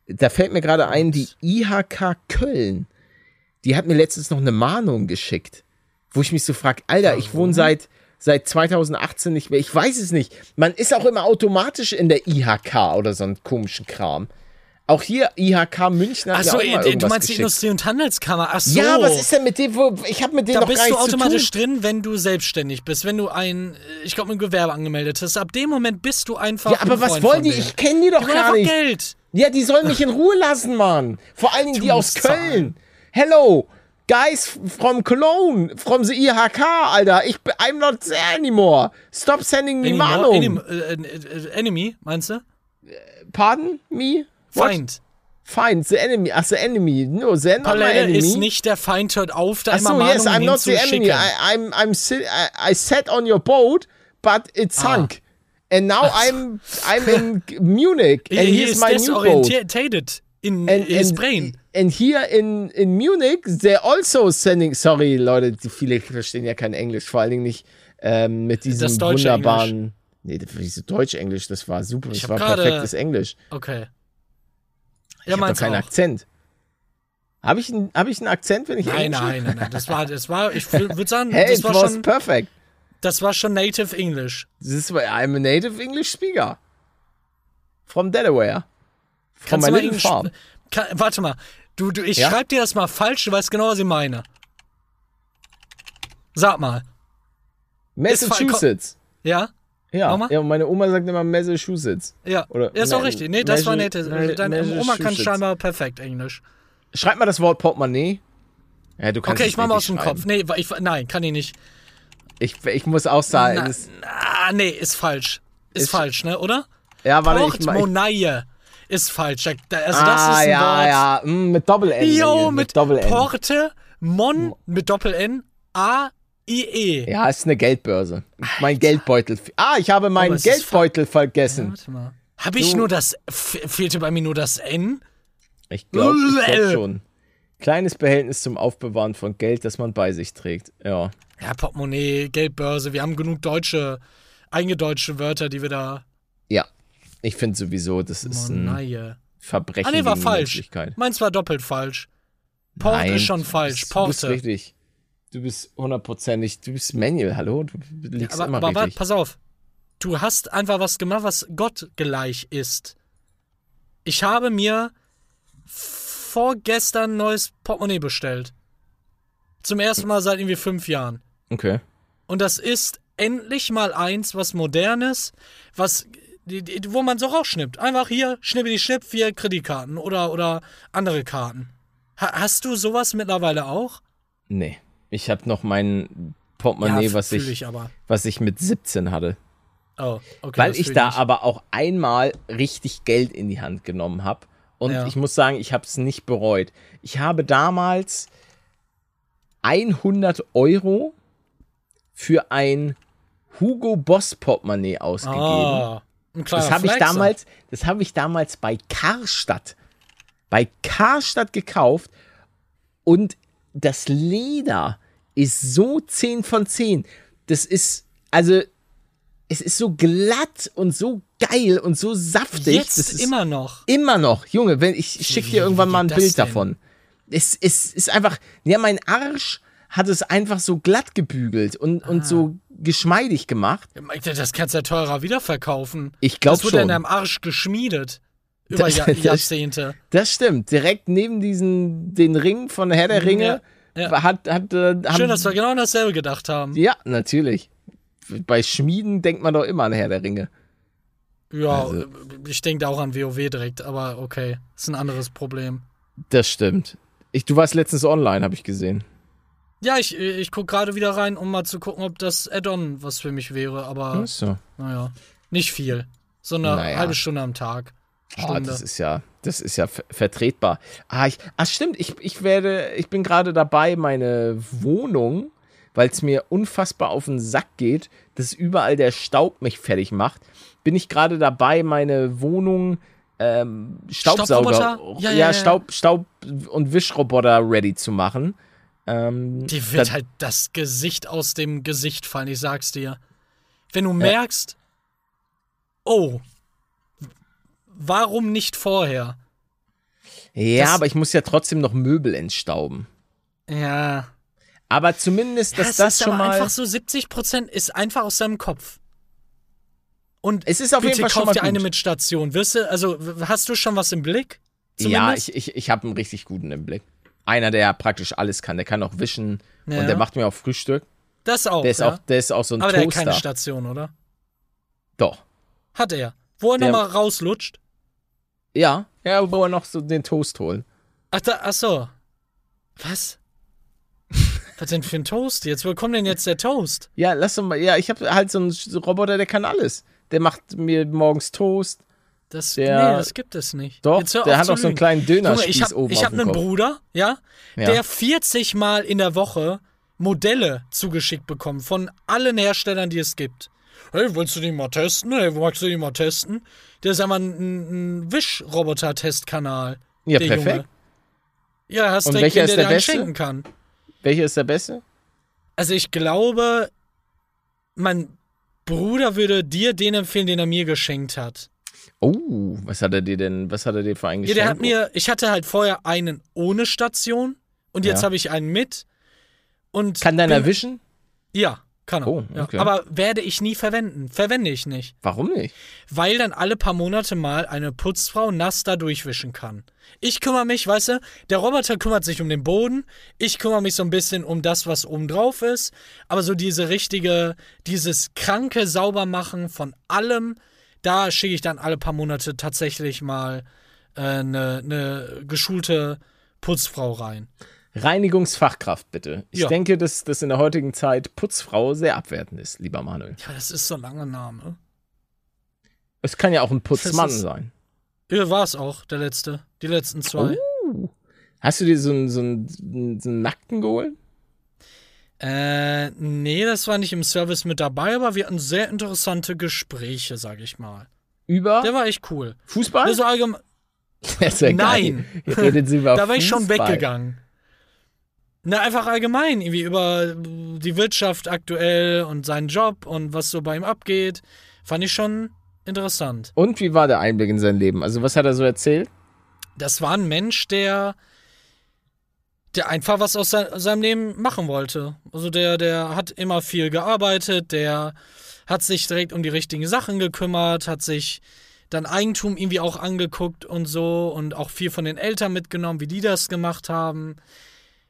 Da fällt mir gerade ein, die IHK Köln, die hat mir letztens noch eine Mahnung geschickt, wo ich mich so frage, Alter, ich wohne seit, seit 2018 nicht mehr, ich weiß es nicht. Man ist auch immer automatisch in der IHK oder so einen komischen Kram. Auch hier IHK München hat Achso, auch mal du meinst die. Industrie- und Handelskammer. Ach so. Ja, was ist denn mit dem, wo, ich habe mit denen da noch bist gar du nichts automatisch zu tun. drin, wenn du selbstständig bist. Wenn du ein, äh, ich glaube, ein Gewerbe angemeldet hast. Ab dem Moment bist du einfach. Ja, aber was wollen die? Ich kenne die doch Die gar einfach nicht. Geld. Ja, die sollen mich in Ruhe lassen, Mann. Vor allen Dingen die Du aus musst zahlen. Köln. Hello, guys from Cologne, from the IHK, Alter. Ich, I'm not there anymore. Stop sending me Enemy, Mahnung. Enemy, äh, äh, Enemy, meinst du? Pardon me? What? Feind. Feind, the enemy. Ach, the enemy. No, they're not my enemy. ist nicht der Feind, hört auf, da Ach immer so, yes, Mahnungen I'm not the enemy. I, I'm, I'm I, I sat on your boat, but it Ah. sunk. And now I'm, I'm in Munich, and He here's my new boat. In And, his and, brain. and here in, in Munich, they're also sending, sorry Leute, die viele verstehen ja kein Englisch, vor allen Dingen nicht ähm, mit diesem Das deutsche wunderbaren, nee, das- wieso Deutsch-Englisch, das war super, das hab war gerade- perfektes Englisch. Okay. Ich Ja, habe meins keinen auch. Akzent. Habe ich, einen- hab ich einen Akzent, wenn ich Nein, Englisch nein, nein, nein. Das war, das war, ich würde sagen, Hey, das war was schon, perfect. das war schon Native English. This is why I'm a native English speaker. From Delaware. From Kannst my little farm. Kann, warte mal. Du, du, ich Ja? schreib dir das mal falsch, du weißt genau, was ich meine. Sag mal. Massachusetts. Ja? Ja, ja, und meine Oma sagt immer Massachusetts. Ja. Oder- ja, ist doch Ma- richtig. Nee, das war Native. Ma- Deine Oma kann scheinbar perfekt Englisch. Schreib mal das Wort Portemonnaie. Ja, du kannst Okay, ich mach mal aus dem Kopf. Nee, ich, nein, kann ich nicht. Ich, ich muss auch sagen, Na, ah, nee, ist falsch. Ist, Ist- falsch, ne, oder? ja, warte, ich, ich Portemonnaie ist falsch. Also das ah, ist ein ja, Wort. ja, mm, mit Doppel-N. Jo, mit, Doppel-N. Porte, Mon mit Doppel-N, A-I-E. Ja, ist eine Geldbörse. Mein Geldbeutel. Ah, ich habe meinen Geldbeutel vergessen. Warte mal. Habe ich Du- nur das, fehlte bei mir nur das N? Ich glaube glaub schon. Kleines Behältnis zum Aufbewahren von Geld, das man bei sich trägt. Ja. Ja, Portemonnaie, Geldbörse, wir haben genug deutsche, eingedeutschte Wörter, die wir da. Ja. Ich finde sowieso, das ist ein Monaie. Verbrechen Ah, nee, war falsch. Meins war doppelt falsch. Porte Nein, ist schon falsch. bist- Du bist Porte. richtig. Du bist hundertprozentig, du bist Manuel, hallo? Du liegst aber immer aber richtig. pass auf. Du hast einfach was gemacht, was Gott gleich ist. Ich habe mir vorgestern ein neues Portemonnaie bestellt. Zum ersten Mal seit irgendwie fünf Jahren. Okay. Und das ist endlich mal eins, was modernes, was die- die- wo man so rausschnippt. Einfach hier, schnippe die Schnipp, vier Kreditkarten oder, oder andere Karten. Ha hast du sowas mittlerweile auch? Nee. Ich habe noch mein Portemonnaie, Ja, was, ich, ich was ich mit 17 hatte. Oh, okay. Weil ich da nicht. aber auch einmal richtig Geld in die Hand genommen habe. Und Ja. ich muss sagen, ich habe es nicht bereut. Ich habe damals 100 Euro für ein Hugo Boss Portemonnaie ausgegeben. Ah, Das habe ich damals, das habe ich damals bei Karstadt, bei Karstadt gekauft und das Leder ist so 10 von 10. Das ist, also, es ist so glatt und so geil und so saftig. Jetzt das ist immer noch. Immer noch, Junge, wenn ich schicke Wie- dir irgendwann mal ein Bild denn? davon. Es, es ist einfach, ja, mein Arsch hat es einfach so glatt gebügelt und, Ah. und so geschmeidig gemacht. Das kannst du ja teurer wiederverkaufen. Ich glaub Das wurde ja in schon. deinem Arsch geschmiedet. Über Das- Jahr, das- Jahrzehnte. Das stimmt. Direkt neben diesen den Ring von Herr der Ringe Ja, ja. hat hat äh, Schön, dass wir genau dasselbe gedacht haben. ja natürlich. Bei Schmieden denkt man doch immer an Herr der Ringe. Ja, Also- ich denke da auch an WoW direkt, aber okay, ist ein anderes Problem. Das stimmt. Ich, du warst letztens online, habe ich gesehen. Ja, ich, ich gucke gerade wieder rein, um mal zu gucken, ob das Add-on was für mich wäre, aber Ach so. naja, nicht viel. So eine Naja. halbe Stunde am Tag. Ah, Stunde. das ist ja, das ist ja ver vertretbar. Ah, ich, ah, stimmt. Ich, ich werde, ich bin gerade dabei, meine Wohnung, weil es mir unfassbar auf den Sack geht, dass überall der Staub mich fertig macht, bin ich gerade dabei, meine Wohnung ähm, Staubsauger, ja, ja, ja. Staub, Staub und Wischroboter ready zu machen. Ähm, Dir wird halt das Gesicht aus dem Gesicht fallen, ich sag's dir. Wenn du merkst, oh, warum nicht vorher? ja, das- aber ich muss ja trotzdem noch Möbel entstauben. Ja. Aber zumindest, dass das das ist schon mal. einfach so 70% ist einfach aus seinem Kopf. Und Es ist auf bitte jeden Fall kauf dir eine mit Station. Wirst du, also hast du schon was im Blick? Ja, Zumindest? ich, ich, ich habe einen richtig guten im Blick. Einer, der praktisch alles kann. Der kann auch wischen Ja. und der macht mir auch Frühstück. das auch. Der ist, ja? auch, der ist auch so ein aber der hat Toaster. keine Station, oder? Doch. Hat er. Wo er nochmal rauslutscht. Ja, ja, wo er noch so den Toast holt. Ach, da, ach so. Was? Was denn für ein Toast jetzt? Wo kommt denn jetzt der Toast? Ja, lass doch mal. Ja, ich habe halt so einen Roboter, der kann alles. Der macht mir morgens Toast. Das, Der- nee, das gibt es nicht. Doch, der hat auch so einen kleinen Dönerspieß ich hab, oben Ich habe einen Kopf. Bruder, ja, Ja. der 40 Mal in der Woche Modelle zugeschickt bekommt von allen Herstellern, die es gibt. Hey, willst du die mal testen? Hey, magst du die mal testen? Der ist einmal ein, ein Wischroboter-Testkanal. Ja, der perfekt. Junge. Ja, hast Und direkt welcher wen, ist der der Beste? schenken kann. Welcher ist der beste? Also ich glaube, mein Bruder würde dir den empfehlen, den er mir geschenkt hat. Oh, was hat er dir denn, was hat er dir für einen Ja, geschenkt? der hat mir, ich hatte halt vorher einen ohne Station und jetzt Ja. habe ich einen mit. Und Kann deiner bin- wischen? Ja, kann er. Oh, okay. ja. Aber werde ich nie verwenden. Verwende ich nicht. Warum nicht? Weil dann alle paar Monate mal eine Putzfrau nass da durchwischen kann. Ich kümmere mich, weißt du, der Roboter kümmert sich um den Boden, ich kümmere mich so ein bisschen um das, was oben drauf ist, aber so diese richtige, dieses kranke Saubermachen von allem, da schicke ich dann alle paar Monate tatsächlich mal eine äh, ne, ne geschulte Putzfrau rein. Reinigungsfachkraft, bitte. Ich Ja. denke, dass das in der heutigen Zeit Putzfrau sehr abwertend ist, lieber Manuel. Ja, das ist so ein langer Name. Es kann ja auch ein Putzmann sein. Ja, war es auch, der letzte. Die letzten zwei. Oh. Hast du dir so einen, so einen, so einen Nackten geholt? Äh, nee, das war nicht im Service mit dabei, aber wir hatten sehr interessante Gespräche, sag ich mal. Über Der war echt cool. Fußball? Also allgemein, Das ja Nein. Ihr redet sie über da war ich schon Fußball. weggegangen. Na, einfach allgemein, irgendwie über die Wirtschaft aktuell und seinen Job und was so bei ihm abgeht. Fand ich schon interessant. Und wie war der Einblick in sein Leben? Also, was hat er so erzählt? Das war ein Mensch, der, der einfach was aus sein, seinem Leben machen wollte. Also der, der hat immer viel gearbeitet, der hat sich direkt um die richtigen Sachen gekümmert, hat sich dann Eigentum irgendwie auch angeguckt und so und auch viel von den Eltern mitgenommen, wie die das gemacht haben.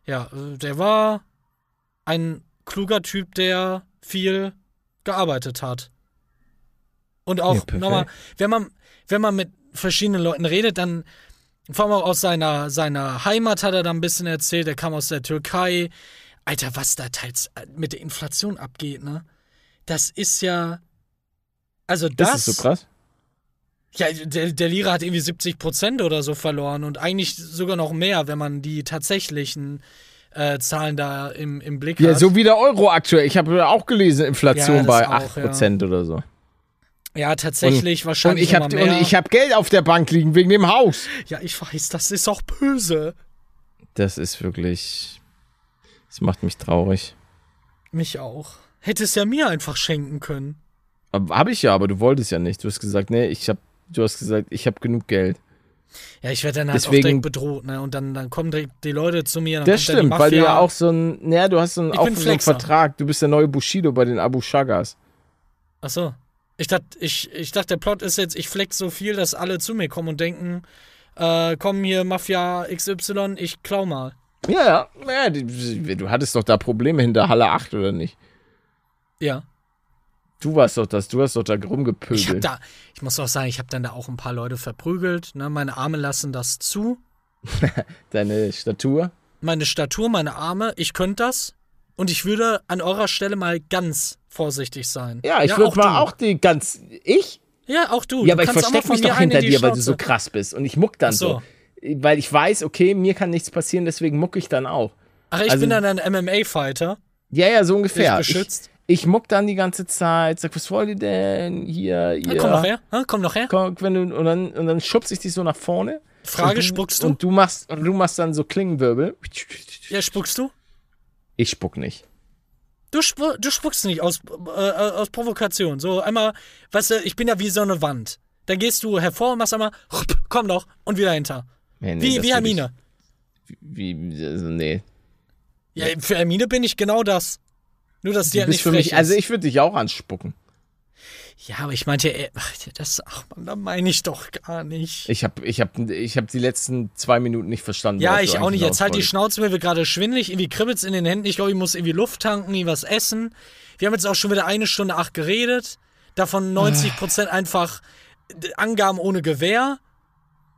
Ja, äh, der war ein kluger Typ, der viel gearbeitet hat. Und Ja, auch perfekt. nochmal, wenn man, wenn man mit verschiedenen Leuten redet, dann vor allem auch aus seiner, seiner Heimat hat er da ein bisschen erzählt. Er kam aus der Türkei. Alter, was da teils äh, mit der Inflation abgeht, ne? Das ist ja. Also das. Das ist so krass. Ja, der, der Lira hat irgendwie 70 Prozent oder so verloren und eigentlich sogar noch mehr, wenn man die tatsächlichen äh, Zahlen da im, im Blick Ja, hat. so wie der Euro aktuell. Ich habe auch gelesen, Inflation Ja, bei auch, 8% oder so. Ja, tatsächlich Und wahrscheinlich ich habe und ich habe Geld auf der Bank liegen wegen dem Haus. ja, ich weiß, das ist auch böse. Das ist wirklich. Das macht mich traurig. Mich auch. Hätte es ja mir einfach schenken können. Habe ich ja, aber du wolltest ja nicht. Du hast gesagt, nee, ich habe. Du hast gesagt, ich habe genug Geld. Ja, ich werde dann halt Deswegen- auch direkt bedroht, ne? Und dann, dann kommen direkt die Leute zu mir. Das stimmt, weil du ja auch so ein. Naja, du hast so ein, Ich auch so einen. Vertrag. Du bist der neue Bushido bei den Abu Shagas. Ach so. Ich dachte, ich, ich dachte, der Plot ist jetzt, ich flex so viel, dass alle zu mir kommen und denken, äh, komm hier, Mafia XY, ich klau mal. Ja, ja. du hattest doch da Probleme hinter Halle 8, oder nicht? Ja. Du warst doch das, du hast doch da Ich hab rumgepöbelt. da, ich muss auch sagen, ich habe dann da auch ein paar Leute verprügelt. Ne? Meine Arme lassen das zu. Deine Statur. Meine Statur, meine Arme, ich könnte das. Und ich würde an eurer Stelle mal ganz vorsichtig sein. Ja, ich würde mal du. auch die ganz. Ich? Ja, auch du. Ja, Du aber ich auch mal verstecke mich doch hinter dir, weil du so Schnauze. krass bist. Und ich muck dann so. so. Weil ich weiß, okay, mir kann nichts passieren, deswegen muck ich dann auch. Ach, ich Also- bin dann ein MMA-Fighter. Ja, ja, so ungefähr. Dich beschützt. Ich, ich muck dann die ganze Zeit, sag, was wollt ihr denn? Hier, hier. Ah, komm noch her. Ah, komm noch her. Komm, wenn du, und, dann, und dann schubst ich dich so nach vorne. Frage, und spuckst du? Und du machst, und du machst dann so Klingenwirbel. Ja, spuckst du? Ich spuck nicht. Du, spu du spuckst nicht aus, äh, aus Provokation. So einmal, weißt du, ich bin ja wie so eine Wand. Dann gehst du hervor und machst einmal, komm doch, und wieder hinter. Nee, nee, wie wie Hermine. Ich, wie, also, nee. Ja, für Hermine bin ich genau das. Nur, dass die Du halt nicht für mich, ist. also ich würde dich auch anspucken. Ja, aber ich meinte, äh, das, ach man, da meine ich doch gar nicht. Ich habe ich hab, ich hab die letzten zwei Minuten nicht verstanden. ja, ich auch nicht. Jetzt halt die Schnauze, mir wird gerade schwindelig, irgendwie kribbelt's in den Händen. Ich glaube, ich muss irgendwie Luft tanken, irgendwie was essen. Wir haben jetzt auch schon wieder eine Stunde acht geredet. Davon 90 Prozent einfach äh, Angaben ohne Gewehr.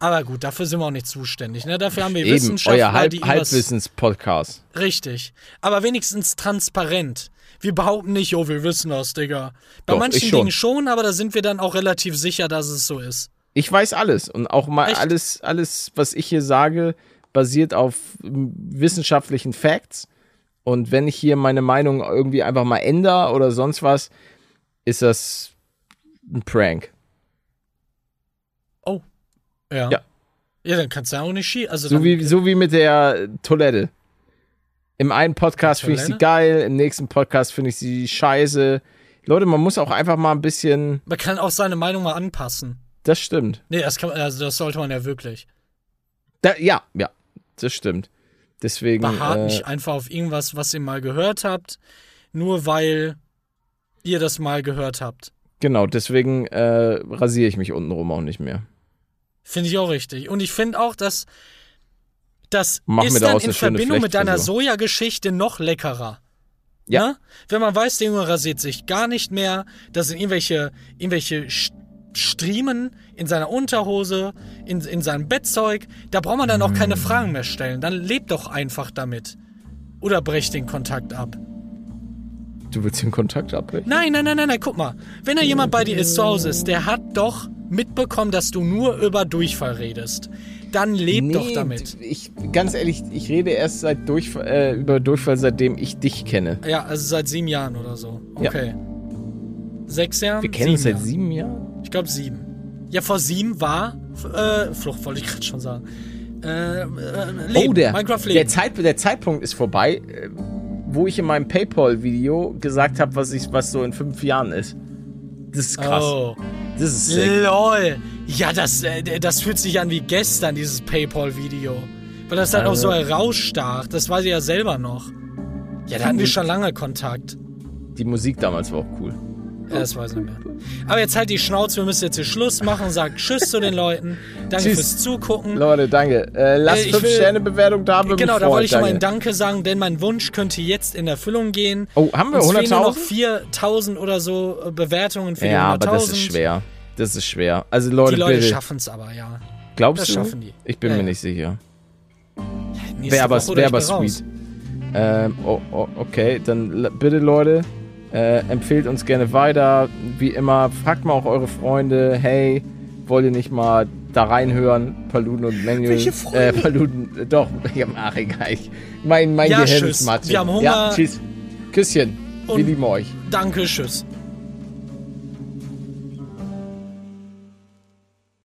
Aber gut, dafür sind wir auch nicht zuständig. Ne? Dafür haben wir. Eben, Wissenschaftler, euer Halb die Halbwissens-Podcast. Richtig. Aber wenigstens transparent. Wir behaupten nicht, oh, wir wissen das, Digga. Bei Doch, manchen schon. Dingen schon, aber da sind wir dann auch relativ sicher, dass es so ist. Ich weiß alles und auch mal Echt? alles, alles, was ich hier sage, basiert auf wissenschaftlichen Facts. Und wenn ich hier meine Meinung irgendwie einfach mal ändere oder sonst was, ist das ein Prank. Oh. Ja. Ja. Ja, dann kannst du ja auch nicht schießen. Also So wie, so wie mit der Toilette. Im einen Podcast finde ich sie geil, im nächsten Podcast finde ich sie scheiße. Leute, man muss auch einfach mal ein bisschen. man kann auch seine Meinung mal anpassen. Das stimmt. Nee, das, kann, also das sollte man ja wirklich. Da, ja, ja, das stimmt. Deswegen. Beharrt Äh, nicht einfach auf irgendwas, was ihr mal gehört habt, nur weil ihr das mal gehört habt. genau, deswegen äh, rasiere ich mich untenrum auch nicht mehr. Finde ich auch richtig. Und ich finde auch, dass das Mach ist dann in Verbindung mit deiner. Sojageschichte noch leckerer. Ja. Ne? Wenn man weiß, der Junge rasiert sich gar nicht mehr, das sind irgendwelche, irgendwelche Striemen in seiner Unterhose, in, in seinem Bettzeug, da braucht man dann auch keine Fragen mehr stellen. Dann lebt doch einfach damit. Oder brecht den Kontakt ab. Du willst den Kontakt abbrechen? Nein, nein, nein, nein, nein, guck mal. Wenn da jemand bei dir ist zu Hause ist, der hat doch mitbekommen, dass du nur über Durchfall redest. Dann leb doch damit. Ich, ganz ehrlich, ich rede erst seit Durchfall, äh, über Durchfall, seitdem ich dich kenne. Ja, also seit sieben Jahren oder so. Ja. Okay. Sechs Jahren? Wir kennen uns seit Jahren. sieben Jahren. Ich glaube sieben. Ja, vor sieben war äh, Flucht, wollte ich gerade schon sagen. Äh, äh, Leben. Oh, der, Minecraft der, Leben. Zeit, der Zeitpunkt ist vorbei, äh, wo ich in meinem Paypal-Video gesagt habe, was, ich- was so in fünf Jahren ist. Das ist krass. Oh. Das ist sick. Lol. Ja, das, äh, das fühlt sich an wie gestern, dieses Paypal-Video. Weil das dann auch Also- so herausstach. Das weiß ich ja selber noch. Ja, da hatten wir schon lange Kontakt. Die Musik damals war auch cool. Ja, das weiß ich nicht mehr. Aber jetzt halt die Schnauze, wir müssen jetzt hier Schluss machen. Sag Tschüss zu den Leuten. Danke Tschüss. fürs Zugucken. Leute, danke. Äh, lasst Äh, ich fünf will- Sterne Bewertung da. würde mich Genau, da wollte ich schon mal ein Danke. Sagen, denn mein Wunsch könnte jetzt in Erfüllung gehen. Oh, haben wir Uns fehlen nur noch 100.000? 4000 oder so äh, Bewertungen für Ja, die 100.000. aber das ist schwer. Das ist schwer. Also Leute, Die Leute schaffen es aber, ja. Glaubst das du? schaffen die. Ich bin Ja, mir ja. nicht sicher. Wäre aber, wär aber sweet. Ähm, oh, oh, okay, dann bitte Leute, äh, empfehlt uns gerne weiter. Wie immer, fragt mal auch eure Freunde, hey, wollt ihr nicht mal da reinhören? Paluden und Manuel. Welche Freunde? Äh, Paluden, äh, doch, ach, egal. Ich, mein mein Ja, Gehirn ist Mathe. Wir haben Hunger. Ja, tschüss. Küsschen. Wir Und- lieben euch. Danke, tschüss.